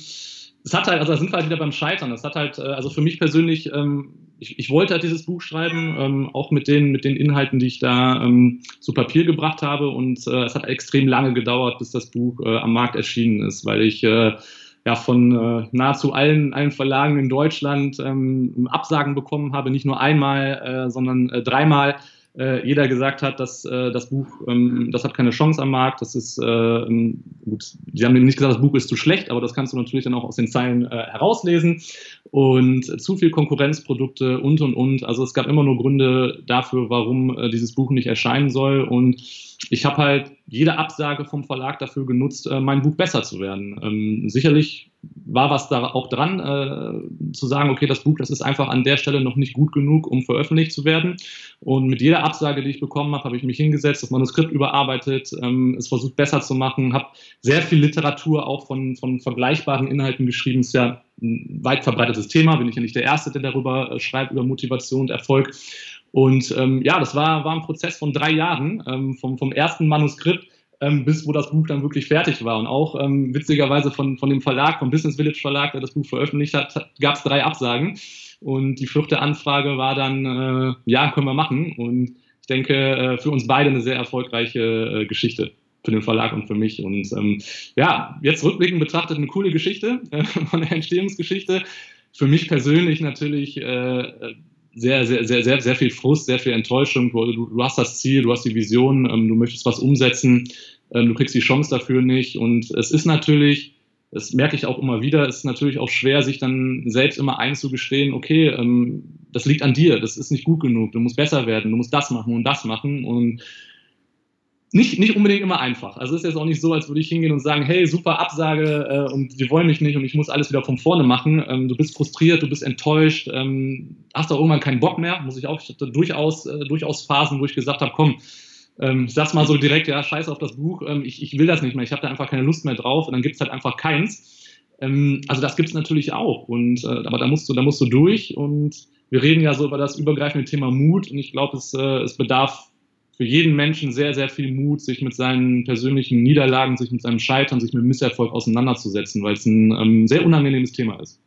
es hat halt, also da sind wir halt wieder beim Scheitern. Es hat halt, äh, also für mich persönlich, ähm, ich, ich, wollte halt dieses Buch schreiben, ähm, auch mit den, mit den Inhalten, die ich da ähm, zu Papier gebracht habe. Und äh, es hat extrem lange gedauert, bis das Buch äh, am Markt erschienen ist, weil ich ja von nahezu allen, allen Verlagen in Deutschland Absagen bekommen habe, nicht nur einmal, sondern dreimal äh, jeder gesagt hat, dass äh, das Buch, ähm, das hat keine Chance am Markt, das ist, äh, ähm, gut, sie haben nicht gesagt, das Buch ist zu schlecht, aber das kannst du natürlich dann auch aus den Zeilen äh, herauslesen. Und zu viel Konkurrenzprodukte und und und. Also es gab immer nur Gründe dafür, warum äh, dieses Buch nicht erscheinen soll. Und ich habe halt jede Absage vom Verlag dafür genutzt, äh, mein Buch besser zu werden. Ähm, sicherlich war was da auch dran, äh, zu sagen, okay, das Buch, das ist einfach an der Stelle noch nicht gut genug, um veröffentlicht zu werden. Und mit jeder Absage, die ich bekommen habe, habe ich mich hingesetzt, das Manuskript überarbeitet, ähm, es versucht besser zu machen, habe sehr viel Literatur auch von, von vergleichbaren Inhalten geschrieben. Ist ja ein weit verbreitetes Thema, bin ich ja nicht der Erste, der darüber äh, schreibt, über Motivation und Erfolg. Und ähm, ja, das war, war ein Prozess von drei Jahren, ähm, vom, vom ersten Manuskript ähm, bis wo das Buch dann wirklich fertig war. Und auch ähm, witzigerweise von, von dem Verlag, vom Business Village Verlag, der das Buch veröffentlicht hat, gab es drei Absagen. Und die vierte Anfrage war dann, äh, ja, können wir machen. Und ich denke, äh, für uns beide eine sehr erfolgreiche äh, Geschichte für den Verlag und für mich. Und ähm, ja, jetzt rückblickend betrachtet eine coole Geschichte <laughs> äh, der Entstehungsgeschichte. Für mich persönlich natürlich äh, sehr, sehr, sehr, sehr, sehr viel Frust, sehr viel Enttäuschung. Du, du hast das Ziel, du hast die Vision, ähm, du möchtest was umsetzen, ähm, du kriegst die Chance dafür nicht. Und es ist natürlich, das merke ich auch immer wieder, es ist natürlich auch schwer, sich dann selbst immer einzugestehen, okay, ähm, das liegt an dir, das ist nicht gut genug, du musst besser werden, du musst das machen und das machen. Und nicht, nicht unbedingt immer einfach. Also es ist jetzt auch nicht so, als würde ich hingehen und sagen, hey, super Absage äh, und die wollen mich nicht und ich muss alles wieder von vorne machen. Ähm, du bist frustriert, du bist enttäuscht, ähm, hast auch irgendwann keinen Bock mehr, muss ich auch, ich hatte durchaus, äh, durchaus Phasen, wo ich gesagt habe, komm, ähm, ich sag's mal so direkt, ja, scheiß auf das Buch, ähm, ich, ich will das nicht mehr, ich habe da einfach keine Lust mehr drauf und dann gibt's halt einfach keins. Ähm, also das gibt's natürlich auch und äh, aber da musst du, da musst du durch und wir reden ja so über das übergreifende Thema Mut und ich glaube, es, äh, es bedarf für jeden Menschen sehr, sehr viel Mut, sich mit seinen persönlichen Niederlagen, sich mit seinem Scheitern, sich mit Misserfolg auseinanderzusetzen, weil es ein ähm, sehr unangenehmes Thema ist.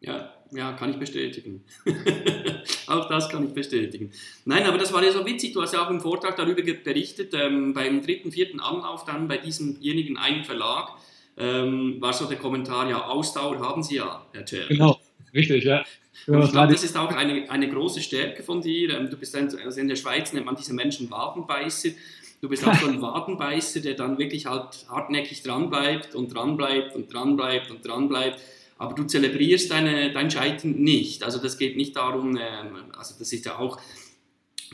Ja, ja, kann ich bestätigen. <laughs> auch das kann ich bestätigen. Nein, aber das war ja so witzig. Du hast ja auch im Vortrag darüber berichtet. Ähm, beim dritten, vierten Anlauf dann bei diesemjenigen einen Verlag ähm, war so der Kommentar: Ja, Ausdauer haben Sie ja, Herr Chair. Genau, richtig, ja. Und ich glaube, das ist auch eine, eine große Stärke von dir. Ähm, du bist ein, also in der Schweiz nennt man diese Menschen Wadenbeißer. Du bist auch so ein <laughs> Wadenbeißer, der dann wirklich halt hartnäckig dranbleibt und dranbleibt und dranbleibt und dranbleibt. Aber du zelebrierst deine, dein Scheitern nicht. Also das geht nicht darum, ähm, also das ist ja auch,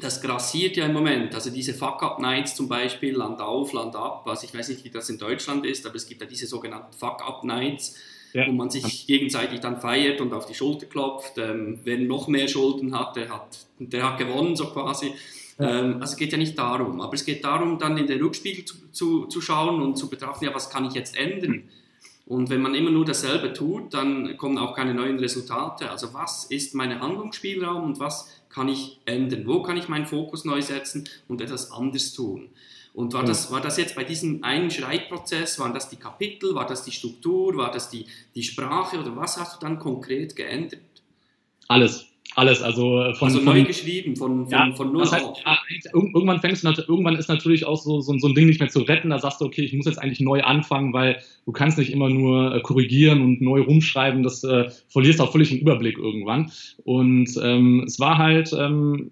das grassiert ja im Moment. Also diese Fuck-Up-Nights zum Beispiel, Land auf, Land ab. Also ich weiß nicht, wie das in Deutschland ist, aber es gibt ja diese sogenannten Fuck-Up-Nights ja. wo man sich gegenseitig dann feiert und auf die Schulter klopft. Ähm, wer noch mehr Schulden hat, der hat, der hat gewonnen, so quasi. Ja. Ähm, also es geht ja nicht darum, aber es geht darum, dann in den Rückspiegel zu, zu, zu schauen und zu betrachten, ja, was kann ich jetzt ändern? Und wenn man immer nur dasselbe tut, dann kommen auch keine neuen Resultate. Also was ist mein Handlungsspielraum und was kann ich ändern? Wo kann ich meinen Fokus neu setzen und etwas anders tun? Und war, das, war das jetzt bei diesem einen Schreibprozess, waren das die Kapitel, war das die Struktur, war das die, die Sprache oder was hast du dann konkret geändert? Alles. Alles, also äh, von, also neu von, geschrieben, von, von, ja, von null das heißt, auf. Ja, irgendwann fängst du irgendwann ist natürlich auch so, so, so, ein Ding nicht mehr zu retten. Da sagst du, okay, ich muss jetzt eigentlich neu anfangen, weil du kannst nicht immer nur äh, korrigieren und neu rumschreiben. Das äh, verlierst auch völlig den Überblick irgendwann. Und ähm, es war halt ähm,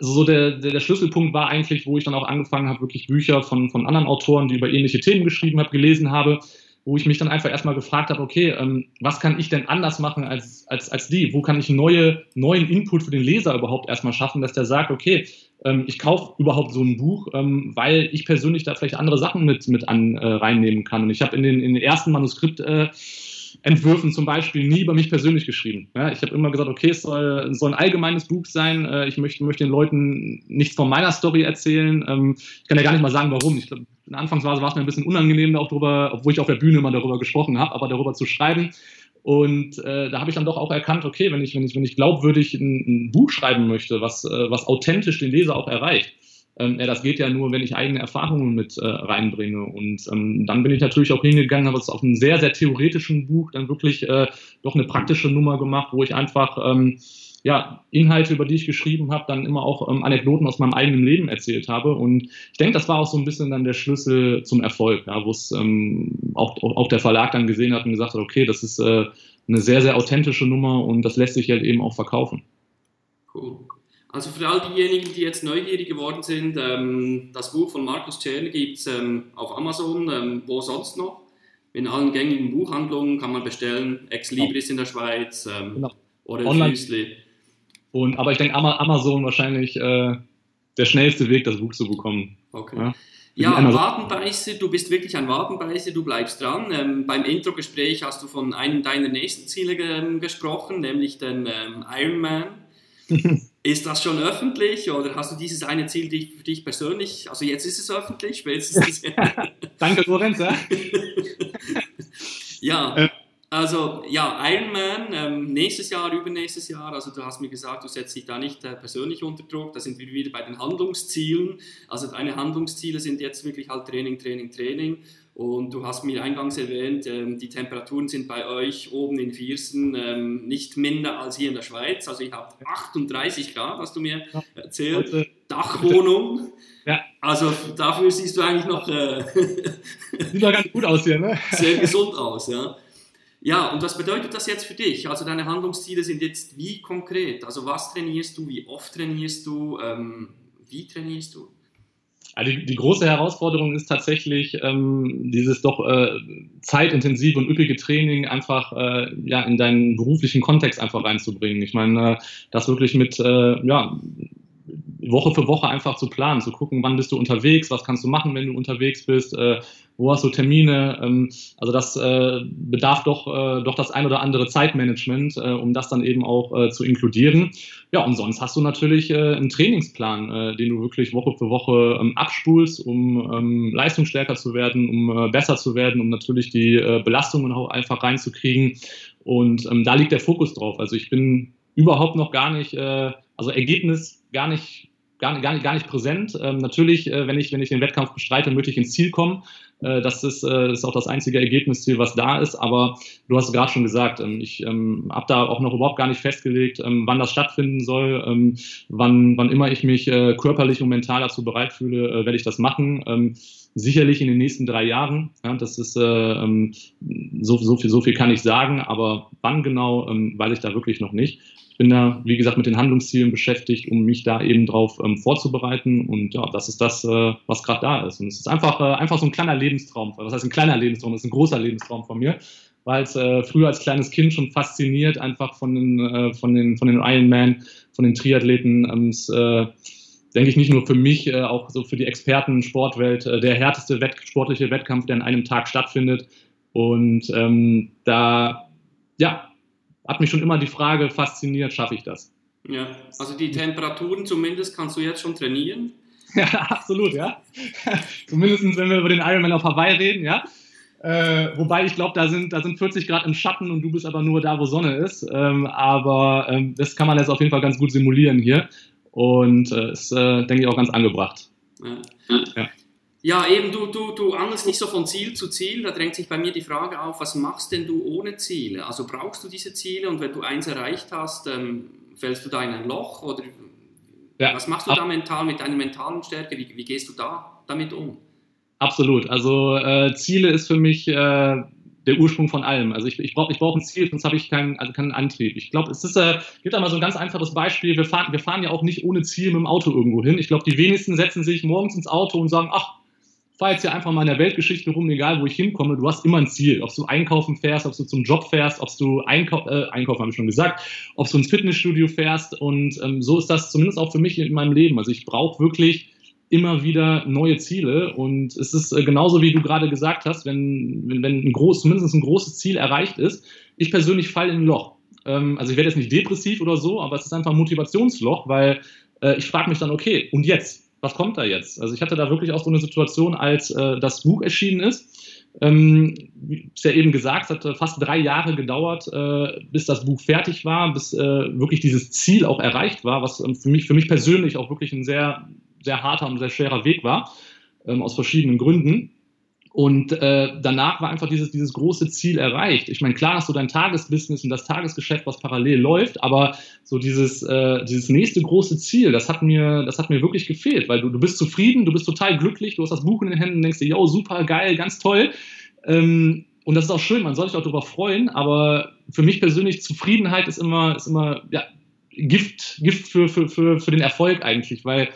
also so der, der, der, Schlüsselpunkt war eigentlich, wo ich dann auch angefangen habe, wirklich Bücher von, von anderen Autoren, die über ähnliche Themen geschrieben habe, gelesen habe, wo ich mich dann einfach erstmal gefragt habe, okay, ähm, was kann ich denn anders machen als, als, als die? Wo kann ich neue, neuen Input für den Leser überhaupt erstmal schaffen, dass der sagt, okay, ähm, ich kaufe überhaupt so ein Buch, ähm, weil ich persönlich da vielleicht andere Sachen mit, mit an, äh, reinnehmen kann. Und ich habe in den, in den ersten Manuskript äh, Entwürfen zum Beispiel nie über mich persönlich geschrieben. Ja, ich habe immer gesagt, okay, es soll, soll, ein allgemeines Buch sein. Äh, ich möchte, möchte, den Leuten nichts von meiner Story erzählen. Ähm, ich kann ja gar nicht mal sagen, warum. Ich glaube, in der Anfangsphase war es mir ein bisschen unangenehm, auch darüber, obwohl ich auf der Bühne immer darüber gesprochen habe, aber darüber zu schreiben. Und äh, da habe ich dann doch auch erkannt, okay, wenn ich, wenn ich, wenn ich glaubwürdig ein, ein Buch schreiben möchte, was, äh, was authentisch den Leser auch erreicht, ähm, ja, das geht ja nur, wenn ich eigene Erfahrungen mit äh, reinbringe. Und ähm, dann bin ich natürlich auch hingegangen, habe es auf einem sehr, sehr theoretischen Buch dann wirklich äh, doch eine praktische Nummer gemacht, wo ich einfach ähm, ja, Inhalte, über die ich geschrieben habe, dann immer auch ähm, Anekdoten aus meinem eigenen Leben erzählt habe. Und ich denke, das war auch so ein bisschen dann der Schlüssel zum Erfolg, ja, wo es ähm, auch, auch der Verlag dann gesehen hat und gesagt hat, okay, das ist äh, eine sehr, sehr authentische Nummer und das lässt sich halt eben auch verkaufen. Cool. Also für all diejenigen, die jetzt neugierig geworden sind, ähm, das Buch von Markus Czerny gibt es ähm, auf Amazon, ähm, wo sonst noch? In allen gängigen Buchhandlungen kann man bestellen. Ex Libris genau. in der Schweiz ähm, genau. oder Online. Füßli. Und, aber ich denke, Amazon wahrscheinlich äh, der schnellste Weg, das Buch zu bekommen. Okay. Ja? Ja, Wadenbeißer, du bist wirklich ein Wadenbeißer, du bleibst dran. Ähm, beim Intro-Gespräch hast du von einem deiner nächsten Ziele ähm, gesprochen, nämlich den ähm, Ironman. <laughs> ist das schon öffentlich oder hast du dieses eine Ziel dich, für dich persönlich? Also jetzt ist es öffentlich, spätestens. <laughs> Danke, Lorenz. Ja, ja äh, also ja, Ironman, ähm, nächstes Jahr, übernächstes Jahr, also du hast mir gesagt, du setzt dich da nicht äh, persönlich unter Druck, da sind wir wieder bei den Handlungszielen. Also deine Handlungsziele sind jetzt wirklich halt Training, Training, Training. Und du hast mir eingangs erwähnt, ähm, die Temperaturen sind bei euch oben in Viersen ähm, nicht minder als hier in der Schweiz. Also ich habe 38 Grad, hast du mir erzählt. Dachwohnung. Ja. Also dafür siehst du eigentlich noch... Äh, <laughs> Sieht doch ganz gut aus hier, ne? <laughs> Sehr gesund aus, ja. Ja, und was bedeutet das jetzt für dich? Also deine Handlungsziele sind jetzt wie konkret? Also was trainierst du, wie oft trainierst du, ähm, wie trainierst du? Also die, große Herausforderung ist tatsächlich ähm, dieses doch äh, zeitintensive und üppige Training einfach äh, ja, in deinen beruflichen Kontext einfach reinzubringen. Ich meine, äh, das wirklich mit äh, ja, Woche für Woche einfach zu planen, zu gucken, wann bist du unterwegs, was kannst du machen, wenn du unterwegs bist, äh, wo hast du Termine. Ähm, also das äh, bedarf doch, äh, doch das ein oder andere Zeitmanagement, äh, um das dann eben auch äh, zu inkludieren. Ja, und sonst hast du natürlich äh, einen Trainingsplan, den du wirklich Woche für Woche ähm, abspulst, um ähm, leistungsstärker zu werden, um besser zu werden, um natürlich die Belastungen auch einfach reinzukriegen. Und ähm, da liegt der Fokus drauf. Also ich bin überhaupt noch gar nicht, also Ergebnis gar nicht gar, gar, gar nicht präsent. Ähm, natürlich, äh, wenn, ich, wenn ich den Wettkampf bestreite, möchte ich ins Ziel kommen. Äh, das ist, äh, ist auch das einzige Ergebnisziel, was da ist. Aber du hast gerade schon gesagt, ähm, ich ähm, habe da auch noch überhaupt gar nicht festgelegt, ähm, wann das stattfinden soll. Ähm, wann, wann immer ich mich äh, körperlich und mental dazu bereit fühle, äh, werde ich das machen. Ähm, sicherlich in den nächsten drei Jahren. Ja, das ist äh, ähm, so, so, viel, so viel kann ich sagen, aber wann genau, ähm, weiß ich da wirklich noch nicht bin da, wie gesagt, mit den Handlungszielen beschäftigt, um mich da eben drauf ähm, vorzubereiten. Und ja, das ist das, äh, was gerade da ist. Und es ist einfach, äh, einfach so ein kleiner Lebenstraum. Was heißt ein kleiner Lebenstraum? Das ist ein großer Lebenstraum von mir, weil es äh, früher als kleines Kind schon fasziniert, einfach von den, äh, von den, von den Ironman, von den Triathleten. Ähm, äh, denke ich nicht nur für mich, äh, auch so für die Experten Sportwelt, der härteste Wett sportliche Wettkampf, der an einem Tag stattfindet. Und ähm, da, ja, hat mich schon immer die Frage fasziniert, schaffe ich das? Ja, also die Temperaturen zumindest kannst du jetzt schon trainieren. <laughs> Ja, absolut, ja. Zumindest wenn wir über den Ironman auf Hawaii reden, ja. Äh, wobei ich glaube, da sind, da sind 40 Grad im Schatten und du bist aber nur da, wo Sonne ist. Ähm, aber ähm, das kann man jetzt auf jeden Fall ganz gut simulieren hier. Und äh, ist, äh, denke ich, auch ganz angebracht. Ja. ja. Ja, eben, du, du, du angelst nicht so von Ziel zu Ziel. Da drängt sich bei mir die Frage auf, was machst denn du ohne Ziele? Also brauchst du diese Ziele und wenn du eins erreicht hast, ähm, fällst du da in ein Loch? Oder ja. was machst du da mental mit deiner mentalen Stärke? Wie, wie gehst du da damit um? Absolut. Also äh, Ziele ist für mich äh, der Ursprung von allem. Also ich, ich brauche ich brauch ein Ziel, sonst habe ich keinen, also keinen Antrieb. Ich glaube, es ist, äh, gibt da mal so ein ganz einfaches Beispiel. Wir fahren, wir fahren ja auch nicht ohne Ziel mit dem Auto irgendwo hin. Ich glaube, die wenigsten setzen sich morgens ins Auto und sagen, ach, fahre jetzt hier einfach mal in der Weltgeschichte rum, egal wo ich hinkomme, du hast immer ein Ziel. Ob du einkaufen fährst, ob du zum Job fährst, ob du einkau äh, einkaufen, habe ich schon gesagt, ob du ins Fitnessstudio fährst. Und ähm, so ist das zumindest auch für mich in meinem Leben. Also ich brauche wirklich immer wieder neue Ziele. Und es ist äh, genauso, wie du gerade gesagt hast, wenn, wenn, wenn ein groß, zumindest ein großes Ziel erreicht ist, ich persönlich falle in ein Loch. Ähm, also ich werde jetzt nicht depressiv oder so, aber es ist einfach ein Motivationsloch, weil äh, ich frage mich dann, okay, und jetzt? Was kommt da jetzt? Also ich hatte da wirklich auch so eine Situation, als äh, das Buch erschienen ist. Ähm, wie es ja eben gesagt, es hat fast drei Jahre gedauert, äh, bis das Buch fertig war, bis äh, wirklich dieses Ziel auch erreicht war, was ähm, für, mich, für mich persönlich auch wirklich ein sehr, sehr harter und sehr schwerer Weg war, ähm, aus verschiedenen Gründen. Und äh, danach war einfach dieses, dieses große Ziel erreicht. Ich meine, klar hast du dein Tagesbusiness und das Tagesgeschäft, was parallel läuft, aber so dieses, äh, dieses nächste große Ziel, das hat mir, das hat mir wirklich gefehlt, weil du, du bist zufrieden, du bist total glücklich, du hast das Buch in den Händen denkst dir, yo, super geil, ganz toll. Ähm, und das ist auch schön, man soll sich auch darüber freuen, aber für mich persönlich, Zufriedenheit ist immer, ist immer ja, Gift, Gift für, für, für, für den Erfolg eigentlich, weil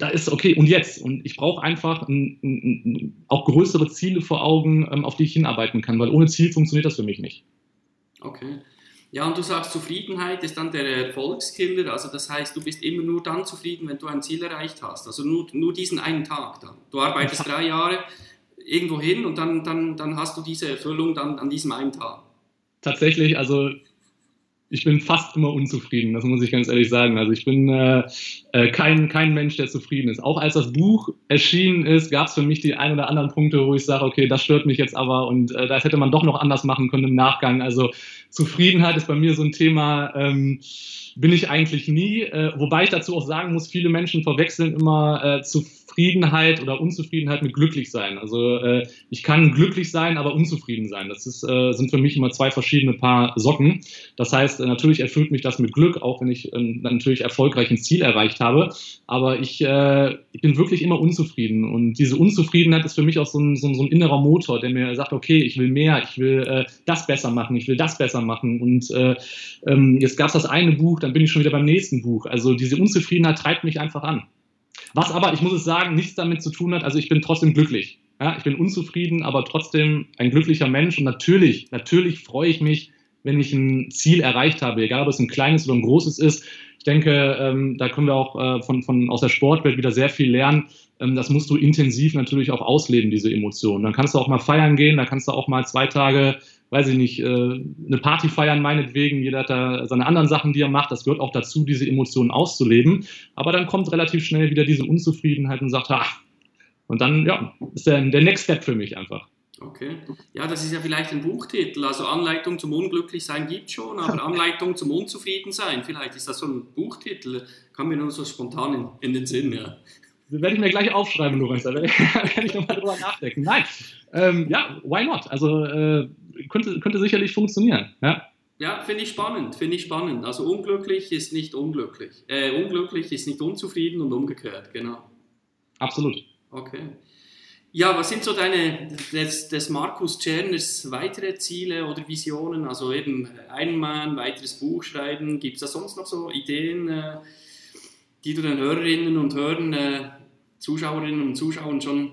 da ist okay, und jetzt? Und ich brauche einfach ein, ein, ein, auch größere Ziele vor Augen, ähm, auf die ich hinarbeiten kann, weil ohne Ziel funktioniert das für mich nicht. Okay. Ja, und du sagst, Zufriedenheit ist dann der Erfolgskiller. Also das heißt, du bist immer nur dann zufrieden, wenn du ein Ziel erreicht hast. Also nur, nur diesen einen Tag dann. Du arbeitest drei Jahre irgendwo hin und dann, dann, dann hast du diese Erfüllung dann an diesem einen Tag. Tatsächlich, also ich bin fast immer unzufrieden, das muss ich ganz ehrlich sagen. Also ich bin äh, äh, kein, kein Mensch, der zufrieden ist. Auch als das Buch erschienen ist, gab es für mich die ein oder anderen Punkte, wo ich sage, okay, das stört mich jetzt aber und äh, das hätte man doch noch anders machen können im Nachgang. Also Zufriedenheit ist bei mir so ein Thema, ähm, bin ich eigentlich nie. Äh, wobei ich dazu auch sagen muss, viele Menschen verwechseln immer äh, Zufriedenheit oder Unzufriedenheit mit glücklich sein. Also äh, ich kann glücklich sein, aber unzufrieden sein. Das ist, äh, sind für mich immer zwei verschiedene Paar Socken. Das heißt, äh, natürlich erfüllt mich das mit Glück, auch wenn ich ähm, natürlich erfolgreich ein Ziel erreicht habe. Aber ich, äh, ich bin wirklich immer unzufrieden. Und diese Unzufriedenheit ist für mich auch so ein, so ein, so ein innerer Motor, der mir sagt, okay, ich will mehr, ich will das besser machen, ich will das besser machen. Und ähm, jetzt gab es das eine Buch, dann bin ich schon wieder beim nächsten Buch. Also diese Unzufriedenheit treibt mich einfach an. Was aber, ich muss es sagen, nichts damit zu tun hat, also ich bin trotzdem glücklich. Ja, ich bin unzufrieden, aber trotzdem ein glücklicher Mensch. Und natürlich, natürlich freue ich mich, wenn ich ein Ziel erreicht habe, egal ob es ein kleines oder ein großes ist. Ich denke, ähm, da können wir auch äh, von, von, aus der Sportwelt wieder sehr viel lernen. Ähm, das musst du intensiv natürlich auch ausleben, diese Emotionen. Dann kannst du auch mal feiern gehen, da kannst du auch mal zwei Tage weiß ich nicht, äh, eine Party feiern meinetwegen, jeder hat da seine anderen Sachen, die er macht, das gehört auch dazu, diese Emotionen auszuleben, aber dann kommt relativ schnell wieder diese Unzufriedenheit und sagt, ach, und dann, ja, ist der, der Next Step für mich einfach. Okay. Ja, das ist ja vielleicht ein Buchtitel. Also Anleitung zum Unglücklichsein gibt schon, aber <laughs> Anleitung zum Unzufriedensein, vielleicht ist das so ein Buchtitel. Kam mir nur so spontan in, in den Sinn, ja. Werde ich mir gleich aufschreiben, Lorenz. Da werde ich <laughs> nochmal drüber nachdenken. Nein, ähm, ja, why not? Also äh, könnte, könnte sicherlich funktionieren. Ja, ja finde ich spannend, finde ich spannend. Also unglücklich ist nicht unglücklich. Äh, unglücklich ist nicht unzufrieden und umgekehrt, genau. Absolut. Okay. Ja, was sind so deine, des, des Markus Tscherners weitere Ziele oder Visionen? Also eben einmal ein weiteres Buch schreiben. Gibt es da sonst noch so Ideen, äh, die du den Hörerinnen und Hörern, äh, Zuschauerinnen und Zuschauern schon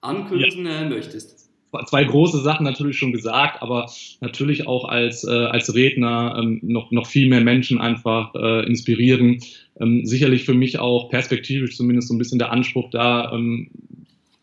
ankündigen ja. Äh, möchtest? zwei große Sachen natürlich schon gesagt, aber natürlich auch als, äh, als Redner ähm, noch, noch viel mehr Menschen einfach äh, inspirieren. Ähm, sicherlich für mich auch perspektivisch zumindest so ein bisschen der Anspruch da, ähm,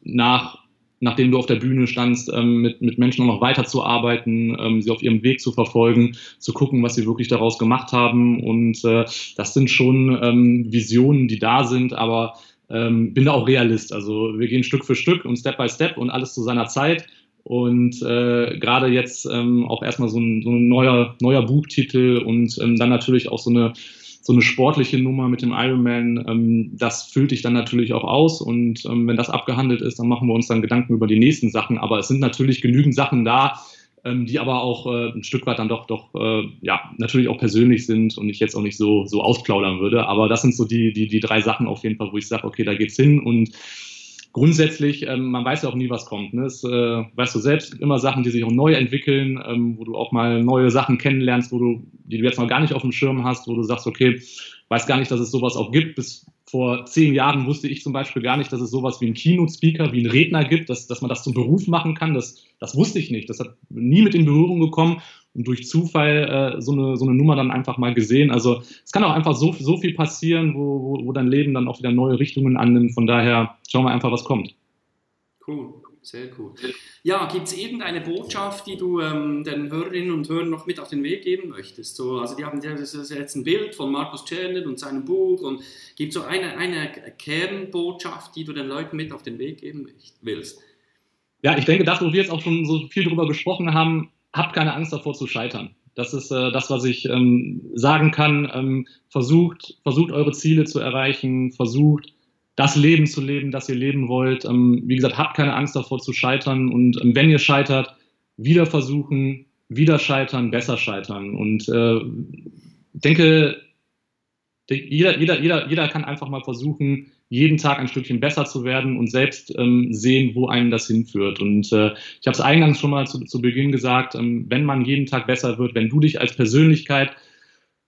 nach, nachdem du auf der Bühne standst, ähm, mit, mit Menschen noch weiterzuarbeiten, ähm, sie auf ihrem Weg zu verfolgen, zu gucken, was sie wirklich daraus gemacht haben. Und äh, das sind schon ähm, Visionen, die da sind, aber ähm, bin da auch Realist. Also wir gehen Stück für Stück und Step by Step und alles zu seiner Zeit. Und äh, gerade jetzt ähm, auch erstmal so ein, so ein, neuer, neuer Buchtitel und ähm, dann natürlich auch so eine, so eine sportliche Nummer mit dem Ironman, ähm, das füllt dich dann natürlich auch aus. Und ähm, wenn das abgehandelt ist, dann machen wir uns dann Gedanken über die nächsten Sachen. Aber es sind natürlich genügend Sachen da, ähm, die aber auch äh, ein Stück weit dann doch, doch äh, ja, natürlich auch persönlich sind und ich jetzt auch nicht so, so ausplaudern würde. Aber das sind so die, die, die drei Sachen auf jeden Fall, wo ich sage, okay, da geht's hin und grundsätzlich, ähm, man weiß ja auch nie, was kommt. Ne? Es, äh, weißt du selbst, immer Sachen, die sich auch neu entwickeln, ähm, wo du auch mal neue Sachen kennenlernst, wo du, die du jetzt noch gar nicht auf dem Schirm hast, wo du sagst, okay, weiß gar nicht, dass es sowas auch gibt. Bis vor zehn Jahren wusste ich zum Beispiel gar nicht, dass es sowas wie einen Keynote-Speaker, wie einen Redner gibt, dass, dass man das zum Beruf machen kann. Das, das wusste ich nicht. Das hat nie mit in Berührung gekommen und durch Zufall äh, so, eine, so eine Nummer dann einfach mal gesehen. Also es kann auch einfach so, so viel passieren, wo, wo, wo dein Leben dann auch wieder neue Richtungen annimmt. Von daher schauen wir einfach, was kommt. Cool. Sehr cool. Ja, gibt es irgendeine Botschaft, die du ähm, den Hörerinnen und Hörern noch mit auf den Weg geben möchtest? So, also die haben jetzt ein Bild von Markus Czernet und seinem Buch und gibt es so eine, eine Kernbotschaft, die du den Leuten mit auf den Weg geben willst? Ja, ich denke, das, wo wir jetzt auch schon so viel drüber gesprochen haben, habt keine Angst davor zu scheitern. Das ist äh, das, was ich ähm, sagen kann. Ähm, versucht, versucht eure Ziele zu erreichen, versucht das Leben zu leben, das ihr leben wollt. Ähm, wie gesagt, habt keine Angst davor zu scheitern und ähm, wenn ihr scheitert, wieder versuchen, wieder scheitern, besser scheitern. Und äh, denke, jeder, jeder, jeder, jeder kann einfach mal versuchen, jeden Tag ein Stückchen besser zu werden und selbst ähm, sehen, wo einen das hinführt. Und äh, ich habe es eingangs schon mal zu, zu Beginn gesagt, ähm, wenn man jeden Tag besser wird, wenn du dich als Persönlichkeit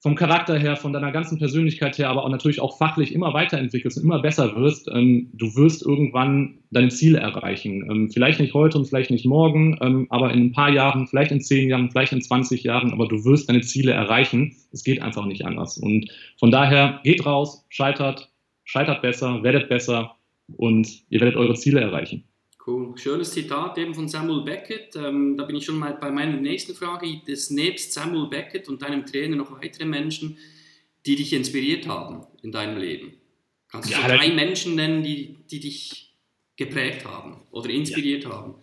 vom Charakter her, von deiner ganzen Persönlichkeit her, aber auch natürlich auch fachlich immer weiterentwickelst und immer besser wirst, ähm, du wirst irgendwann deine Ziele erreichen. Ähm, vielleicht nicht heute und vielleicht nicht morgen, ähm, aber in ein paar Jahren, vielleicht in zehn Jahren, vielleicht in 20 Jahren, aber du wirst deine Ziele erreichen. Es geht einfach nicht anders. Und von daher geht raus, scheitert, scheitert besser, werdet besser und ihr werdet eure Ziele erreichen. Cool. Schönes Zitat eben von Samuel Beckett. Ähm, da bin ich schon mal bei meiner nächsten Frage. Es nebst Samuel Beckett und deinem Trainer noch weitere Menschen, die dich inspiriert haben in deinem Leben? Kannst du ja, so drei Menschen nennen, die, die dich geprägt haben oder inspiriert ja. haben?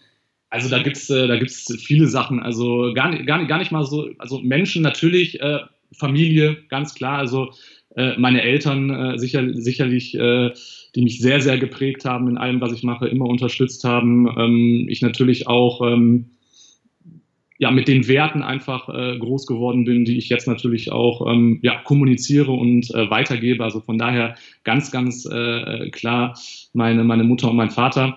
Also da gibt es äh, da gibt's viele Sachen. Also gar, gar, gar nicht mal so, also Menschen natürlich, äh, Familie, ganz klar. Also äh, meine Eltern äh, sicher, sicherlich äh, die mich sehr, sehr geprägt haben in allem, was ich mache, immer unterstützt haben. Ähm, ich natürlich auch ähm, ja, mit den Werten einfach äh, groß geworden bin, die ich jetzt natürlich auch ähm, ja, kommuniziere und äh, weitergebe. Also von daher ganz, ganz klar meine, meine Mutter und mein Vater.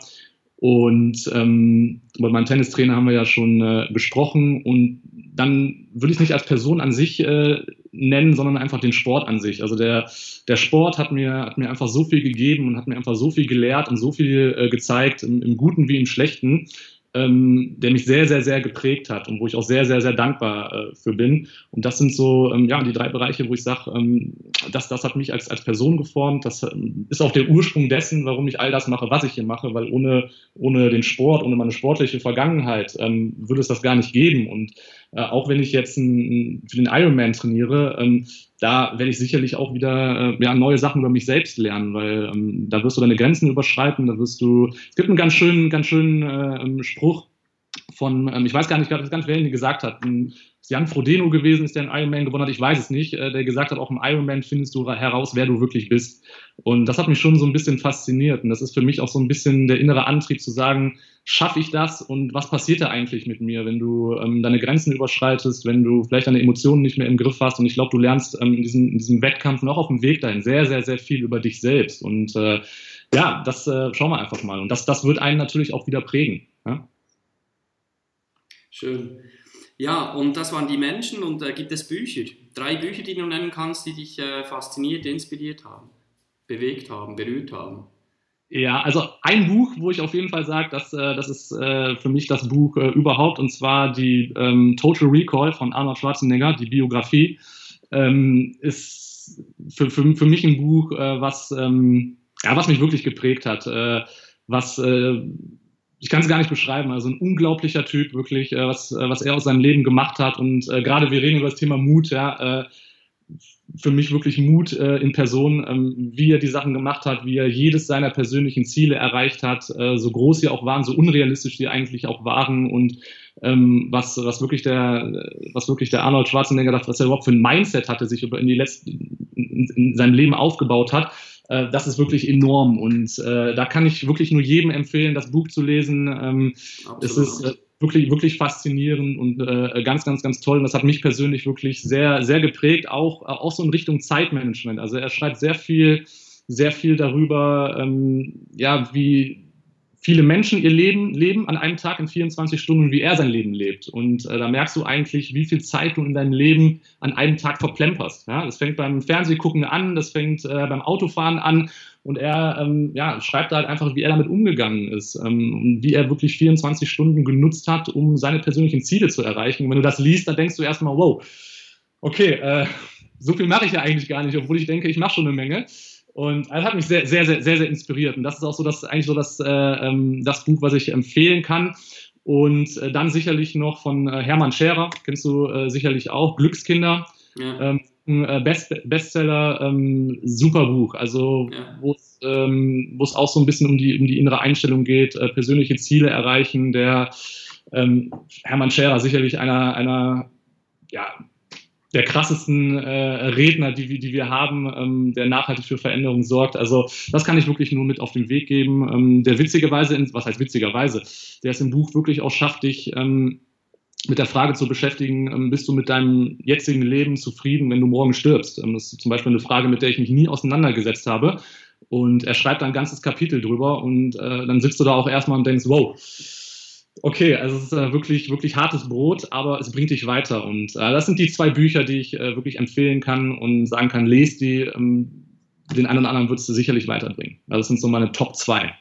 Und ähm, bei meinem Tennistrainer haben wir ja schon äh, besprochen. Und dann würde ich es nicht als Person an sich äh, nennen, sondern einfach den Sport an sich. Also der, der Sport hat mir, hat mir einfach so viel gegeben und hat mir einfach so viel gelehrt und so viel äh, gezeigt, im, im Guten wie im Schlechten, ähm, der mich sehr, sehr, sehr geprägt hat und wo ich auch sehr, sehr, sehr dankbar äh, für bin. Und das sind so ähm, ja, die drei Bereiche, wo ich sage, ähm, das, das hat mich als, als Person geformt. Das ähm, ist auch der Ursprung dessen, warum ich all das mache, was ich hier mache, weil ohne, ohne den Sport, ohne meine sportliche Vergangenheit ähm, würde es das gar nicht geben. Und äh, auch wenn ich jetzt ein, für den Ironman trainiere, ähm, da werde ich sicherlich auch wieder äh, ja, neue Sachen über mich selbst lernen, weil ähm, da wirst du deine Grenzen überschreiten, da wirst du, es gibt einen ganz schönen, ganz schönen äh, ähm, Spruch von, ähm, ich weiß gar nicht, ich ganz wer ihn gesagt hat, ein, Jan Frodeno gewesen ist, der einen Ironman gewonnen hat, ich weiß es nicht, äh, der gesagt hat, auch im Ironman findest du heraus, wer du wirklich bist. Und das hat mich schon so ein bisschen fasziniert und das ist für mich auch so ein bisschen der innere Antrieb zu sagen, schaffe ich das und was passiert da eigentlich mit mir, wenn du ähm, deine Grenzen überschreitest, wenn du vielleicht deine Emotionen nicht mehr im Griff hast. Und ich glaube, du lernst ähm, in, diesem, in diesem Wettkampf auch auf dem Weg dahin sehr, sehr, sehr viel über dich selbst. Und äh, ja, das äh, schauen wir einfach mal. Und das, das wird einen natürlich auch wieder prägen. Ja? Schön. Ja, und das waren die Menschen und äh, gibt es Bücher? Drei Bücher, die du nennen kannst, die dich äh, fasziniert, inspiriert haben, bewegt haben, berührt haben? Ja, also ein Buch, wo ich auf jeden Fall sage, dass, äh, das ist äh, für mich das Buch äh, überhaupt, und zwar die ähm, Total Recall von Arnold Schwarzenegger, die Biografie, ähm, ist für, für, für mich ein Buch, was, ähm, ja, was mich wirklich geprägt hat, was ich kann es gar nicht beschreiben, also ein unglaublicher Typ, wirklich, äh, was, äh, was er aus seinem Leben gemacht hat. Und äh, gerade wir reden über das Thema Mut, ja, äh, für mich wirklich Mut äh, in Person, ähm, wie er die Sachen gemacht hat, wie er jedes seiner persönlichen Ziele erreicht hat, äh, so groß sie auch waren, so unrealistisch sie eigentlich auch waren und ähm, was, was wirklich der, was wirklich der Arnold Schwarzenegger dachte, was er überhaupt für ein Mindset hatte, sich über in die letzten, in, in seinem Leben aufgebaut hat, äh, das ist wirklich enorm und äh, da kann ich wirklich nur jedem empfehlen, das Buch zu lesen. Ähm, es ist äh, wirklich, wirklich faszinierend und äh, ganz, ganz, ganz toll. Und das hat mich persönlich wirklich sehr, sehr geprägt, auch, auch so in Richtung Zeitmanagement. Also er schreibt sehr viel, sehr viel darüber, ähm, ja, wie viele Menschen ihr Leben leben an einem Tag in 24 Stunden, wie er sein Leben lebt. Und äh, da merkst du eigentlich, wie viel Zeit du in deinem Leben an einem Tag verplemperst. Ja? Das fängt beim Fernsehgucken an, das fängt äh, beim Autofahren an. Und er ähm, ja, schreibt halt einfach, wie er damit umgegangen ist ähm, und wie er wirklich 24 Stunden genutzt hat, um seine persönlichen Ziele zu erreichen. Und wenn du das liest, dann denkst du erstmal, wow, okay, äh, so viel mache ich ja eigentlich gar nicht, obwohl ich denke, ich mache schon eine Menge. Und er hat mich sehr, sehr, sehr, sehr, sehr inspiriert. Und das ist auch so das eigentlich so das, äh, ähm, das Buch, was ich empfehlen kann. Und äh, dann sicherlich noch von äh, Hermann Scherer, kennst du äh, sicherlich auch, Glückskinder. Ja. Ähm, äh, Best Bestseller, ähm, super Buch. Also ja. wo es ähm, auch so ein bisschen um die, um die innere Einstellung geht, äh, persönliche Ziele erreichen. Der ähm, Hermann Scherer sicherlich einer, einer ja, der krassesten äh, Redner, die, die wir haben, ähm, der nachhaltig für Veränderungen sorgt. Also das kann ich wirklich nur mit auf den Weg geben. Ähm, der witzigerweise, in, was heißt witzigerweise, der es im Buch wirklich auch schafft, dich ähm, mit der Frage zu beschäftigen, ähm, bist du mit deinem jetzigen Leben zufrieden, wenn du morgen stirbst? Ähm, das ist zum Beispiel eine Frage, mit der ich mich nie auseinandergesetzt habe. Und er schreibt ein ganzes Kapitel drüber und äh, dann sitzt du da auch erstmal und denkst, wow, Okay, also es ist äh, wirklich, wirklich hartes Brot, aber es bringt dich weiter. Und äh, das sind die zwei Bücher, die ich äh, wirklich empfehlen kann und sagen kann, lest die. Ähm, den einen oder anderen würdest du sicherlich weiterbringen. Also das sind so meine Top 2.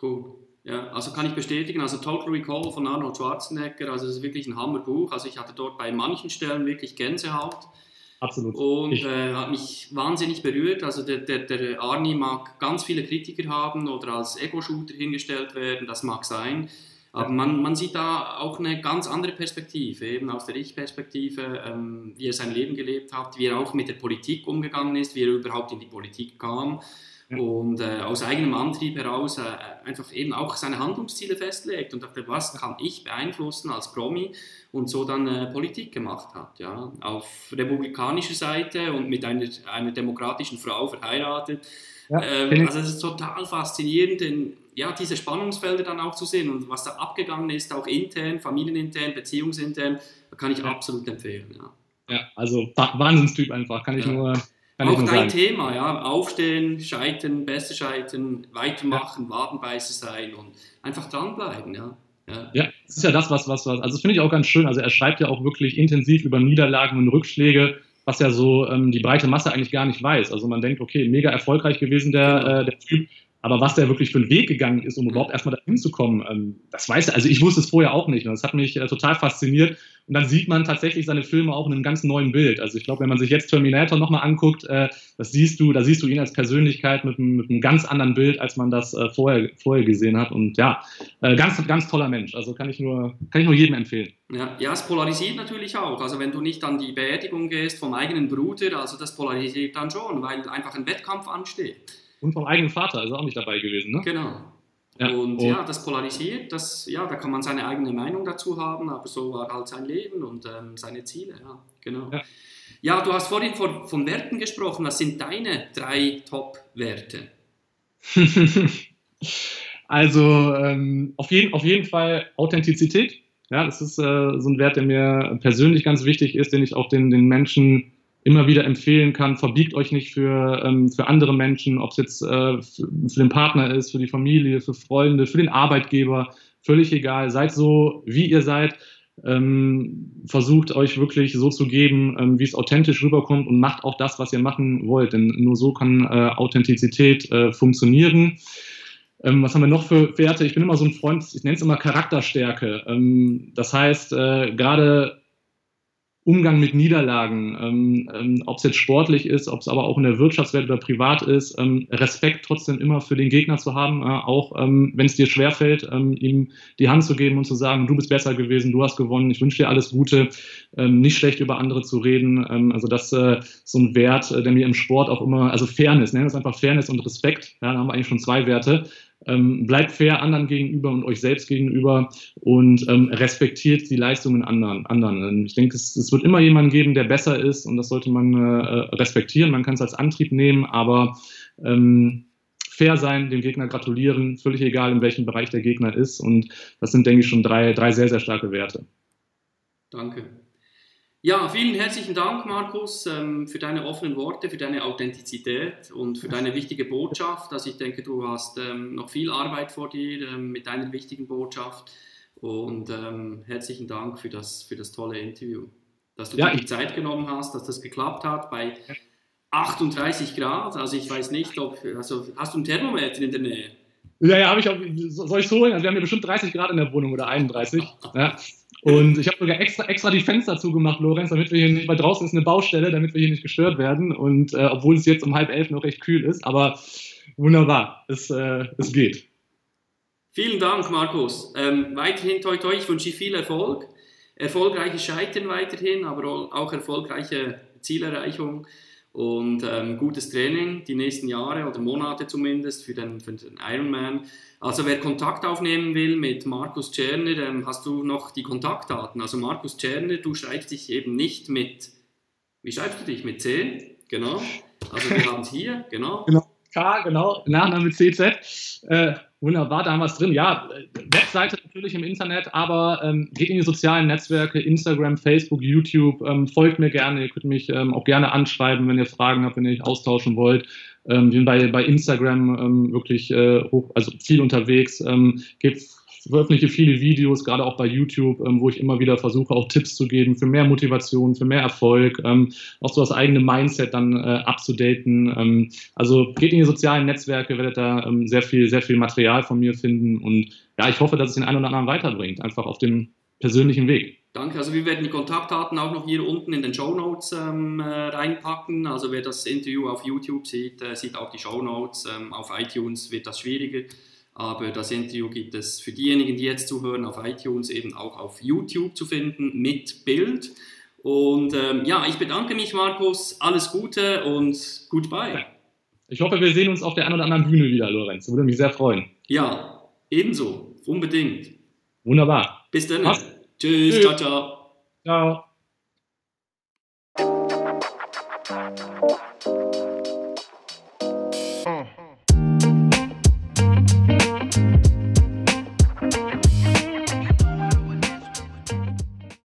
Cool. Ja, also kann ich bestätigen, also Total Recall von Arnold Schwarzenegger, also das ist wirklich ein Hammerbuch. Also ich hatte dort bei manchen Stellen wirklich Gänsehaut. Absolut. Und äh, hat mich wahnsinnig berührt. Also der, der, der Arnie mag ganz viele Kritiker haben oder als Ego-Shooter hingestellt werden, das mag sein. Aber man, man sieht da auch eine ganz andere Perspektive, eben aus der Ich-Perspektive, ähm, wie er sein Leben gelebt hat, wie er auch mit der Politik umgegangen ist, wie er überhaupt in die Politik kam und äh, aus eigenem Antrieb heraus äh, einfach eben auch seine Handlungsziele festlegt und dachte, was kann ich beeinflussen als Promi und so dann äh, Politik gemacht hat. Ja? Auf republikanischer Seite und mit einer, einer demokratischen Frau verheiratet. Ja, ähm, also es ist total faszinierend, in, ja, diese Spannungsfelder dann auch zu sehen und was da abgegangen ist, auch intern, familienintern, beziehungsintern, kann ich ja. absolut empfehlen. Ja, ja also Wahnsinnstyp einfach, kann ich nur kann auch dein Thema, ja. Aufstehen, scheitern, besser scheitern, weitermachen, ja. Wadenbeißer sein und einfach dranbleiben, ja. Ja. ja, das ist ja das, was, was, was. Also, das finde ich auch ganz schön. Also, er schreibt ja auch wirklich intensiv über Niederlagen und Rückschläge, was ja so ähm, die breite Masse eigentlich gar nicht weiß. Also, man denkt, okay, mega erfolgreich gewesen der, genau. äh, der Typ, aber was der wirklich für einen Weg gegangen ist, um überhaupt erstmal dahin zu kommen, ähm, das weiß er. Also ich wusste es vorher auch nicht. Und das hat mich äh, total fasziniert. Und dann sieht man tatsächlich seine Filme auch in einem ganz neuen Bild. Also ich glaube, wenn man sich jetzt Terminator nochmal anguckt, äh, das siehst du, da siehst du ihn als Persönlichkeit mit, mit einem ganz anderen Bild, als man das äh, vorher, vorher gesehen hat. Und ja, äh, ganz, ganz toller Mensch. Also kann ich nur, kann ich nur jedem empfehlen. Ja, ja, es polarisiert natürlich auch. Also wenn du nicht an die Beerdigung gehst vom eigenen Bruder, also das polarisiert dann schon, weil einfach ein Wettkampf ansteht. Und vom eigenen Vater ist auch nicht dabei gewesen, ne? Genau. Ja, und, und ja, das polarisiert, das, ja, da kann man seine eigene Meinung dazu haben, aber so war halt sein Leben und ähm, seine Ziele, ja, genau. Ja. ja. du hast vorhin von, von Werten gesprochen, was sind deine drei Top-Werte? <laughs> also ähm, auf, jeden, auf jeden Fall Authentizität, ja, das ist äh, so ein Wert, der mir persönlich ganz wichtig ist, den ich auch den, den Menschen immer wieder empfehlen kann, verbiegt euch nicht für, ähm, für andere Menschen, ob es jetzt äh, für, für, den Partner ist, für die Familie, für Freunde, für den Arbeitgeber, völlig egal. Seid so, wie ihr seid. Ähm, versucht euch wirklich so zu geben, ähm, wie es authentisch rüberkommt und macht auch das, was ihr machen wollt. Denn nur so kann äh, Authentizität äh, funktionieren. Ähm, was haben wir noch für Werte? Ich bin immer so ein Freund, ich nenne es immer Charakterstärke. Ähm, das heißt, äh, gerade Umgang mit Niederlagen, ähm, ähm, ob es jetzt sportlich ist, ob es aber auch in der Wirtschaftswelt oder privat ist, ähm, Respekt trotzdem immer für den Gegner zu haben, äh, auch ähm, wenn es dir schwerfällt, ähm, ihm die Hand zu geben und zu sagen, du bist besser gewesen, du hast gewonnen, ich wünsche dir alles Gute, ähm, nicht schlecht über andere zu reden. also das äh, so ein Wert, äh, der mir im Sport auch immer, also Fairness, nennen wir es einfach Fairness und Respekt, ja, da haben wir eigentlich schon zwei Werte, ähm, bleibt fair anderen gegenüber und euch selbst gegenüber und ähm, respektiert die Leistungen anderen. anderen. Ich denke, es, es, wird immer jemanden geben, der besser ist und das sollte man äh, respektieren. Man kann es als Antrieb nehmen, aber ähm, fair sein, dem Gegner gratulieren, völlig egal, in welchem Bereich der Gegner ist. Und das sind, denke ich, schon drei, drei sehr, sehr starke Werte. Danke. Ja, vielen herzlichen Dank, Markus, ähm, für deine offenen Worte, für deine Authentizität und für deine wichtige Botschaft. Also ich denke, du hast ähm, noch viel Arbeit vor dir ähm, mit deiner wichtigen Botschaft. Und herzlichen Dank für das, für das tolle Interview. Dass du ja, dir die Zeit genommen hast, dass das geklappt hat bei 38 Grad. Also ich weiß nicht, ob. Also hast du ein Thermometer in der Nähe? Ja, ja, habe ich auch. Soll ich so holen? Also wir haben ja bestimmt 30 Grad in der Wohnung oder 31. <laughs> Ja. Und ich habe sogar extra, extra die Fenster zugemacht, Lorenz, damit wir hier nicht, weil draußen ist eine Baustelle, damit wir hier nicht gestört werden. Und äh, obwohl es jetzt um halb elf noch recht kühl ist, aber wunderbar, es, äh, es geht. Vielen Dank, Markus. Ähm, weiterhin toi toi, ich wünsche viel Erfolg. Erfolgreiches Scheitern weiterhin, aber auch erfolgreiche Zielerreichung und ähm, gutes Training die nächsten Jahre oder Monate zumindest für den, für den Ironman. Also wer Kontakt aufnehmen will mit Markus Czerner, ähm, hast du noch die Kontaktdaten. Also Markus Czerner, du schreibst dich eben nicht mit, wie schreibst du dich? Mit C? Genau. Also wir haben es hier, genau. Genau. K, genau, Nachname CZ. Äh, wunderbar, da haben wir es drin. Ja, Webseite natürlich im Internet, aber ähm, geht in die sozialen Netzwerke, Instagram, Facebook, YouTube, ähm, folgt mir gerne. Ihr könnt mich ähm, auch gerne anschreiben, wenn ihr Fragen habt, wenn ihr euch austauschen wollt. Ähm, bin bei, bei Instagram ähm, wirklich äh, hoch, also viel unterwegs. Ähm, gebt veröffentliche viele Videos, gerade auch bei YouTube, ähm, wo ich immer wieder versuche, auch Tipps zu geben für mehr Motivation, für mehr Erfolg, ähm, auch so das eigene Mindset dann äh, abzudaten. Ähm, also geht in die sozialen Netzwerke, werdet da ähm, sehr viel, sehr viel Material von mir finden und ja, ich hoffe, dass es den einen oder anderen weiterbringt, einfach auf dem persönlichen Weg. Danke. Also wir werden die Kontaktdaten auch noch hier unten in den Show Notes ähm, äh, reinpacken. Also wer das Interview auf YouTube sieht, äh, sieht auch die Show Notes. Ähm, auf iTunes wird das schwieriger. Aber das Interview gibt es für diejenigen, die jetzt zuhören, auf iTunes eben auch auf YouTube zu finden mit Bild. Und ähm, ja, ich bedanke mich, Markus. Alles Gute und goodbye. Ich hoffe, wir sehen uns auf der einen oder anderen Bühne wieder, Lorenz. Würde mich sehr freuen. Ja, ebenso. Unbedingt. Wunderbar. Bis dann. Tschüss. Tschüss. Ciao, ciao. Ciao.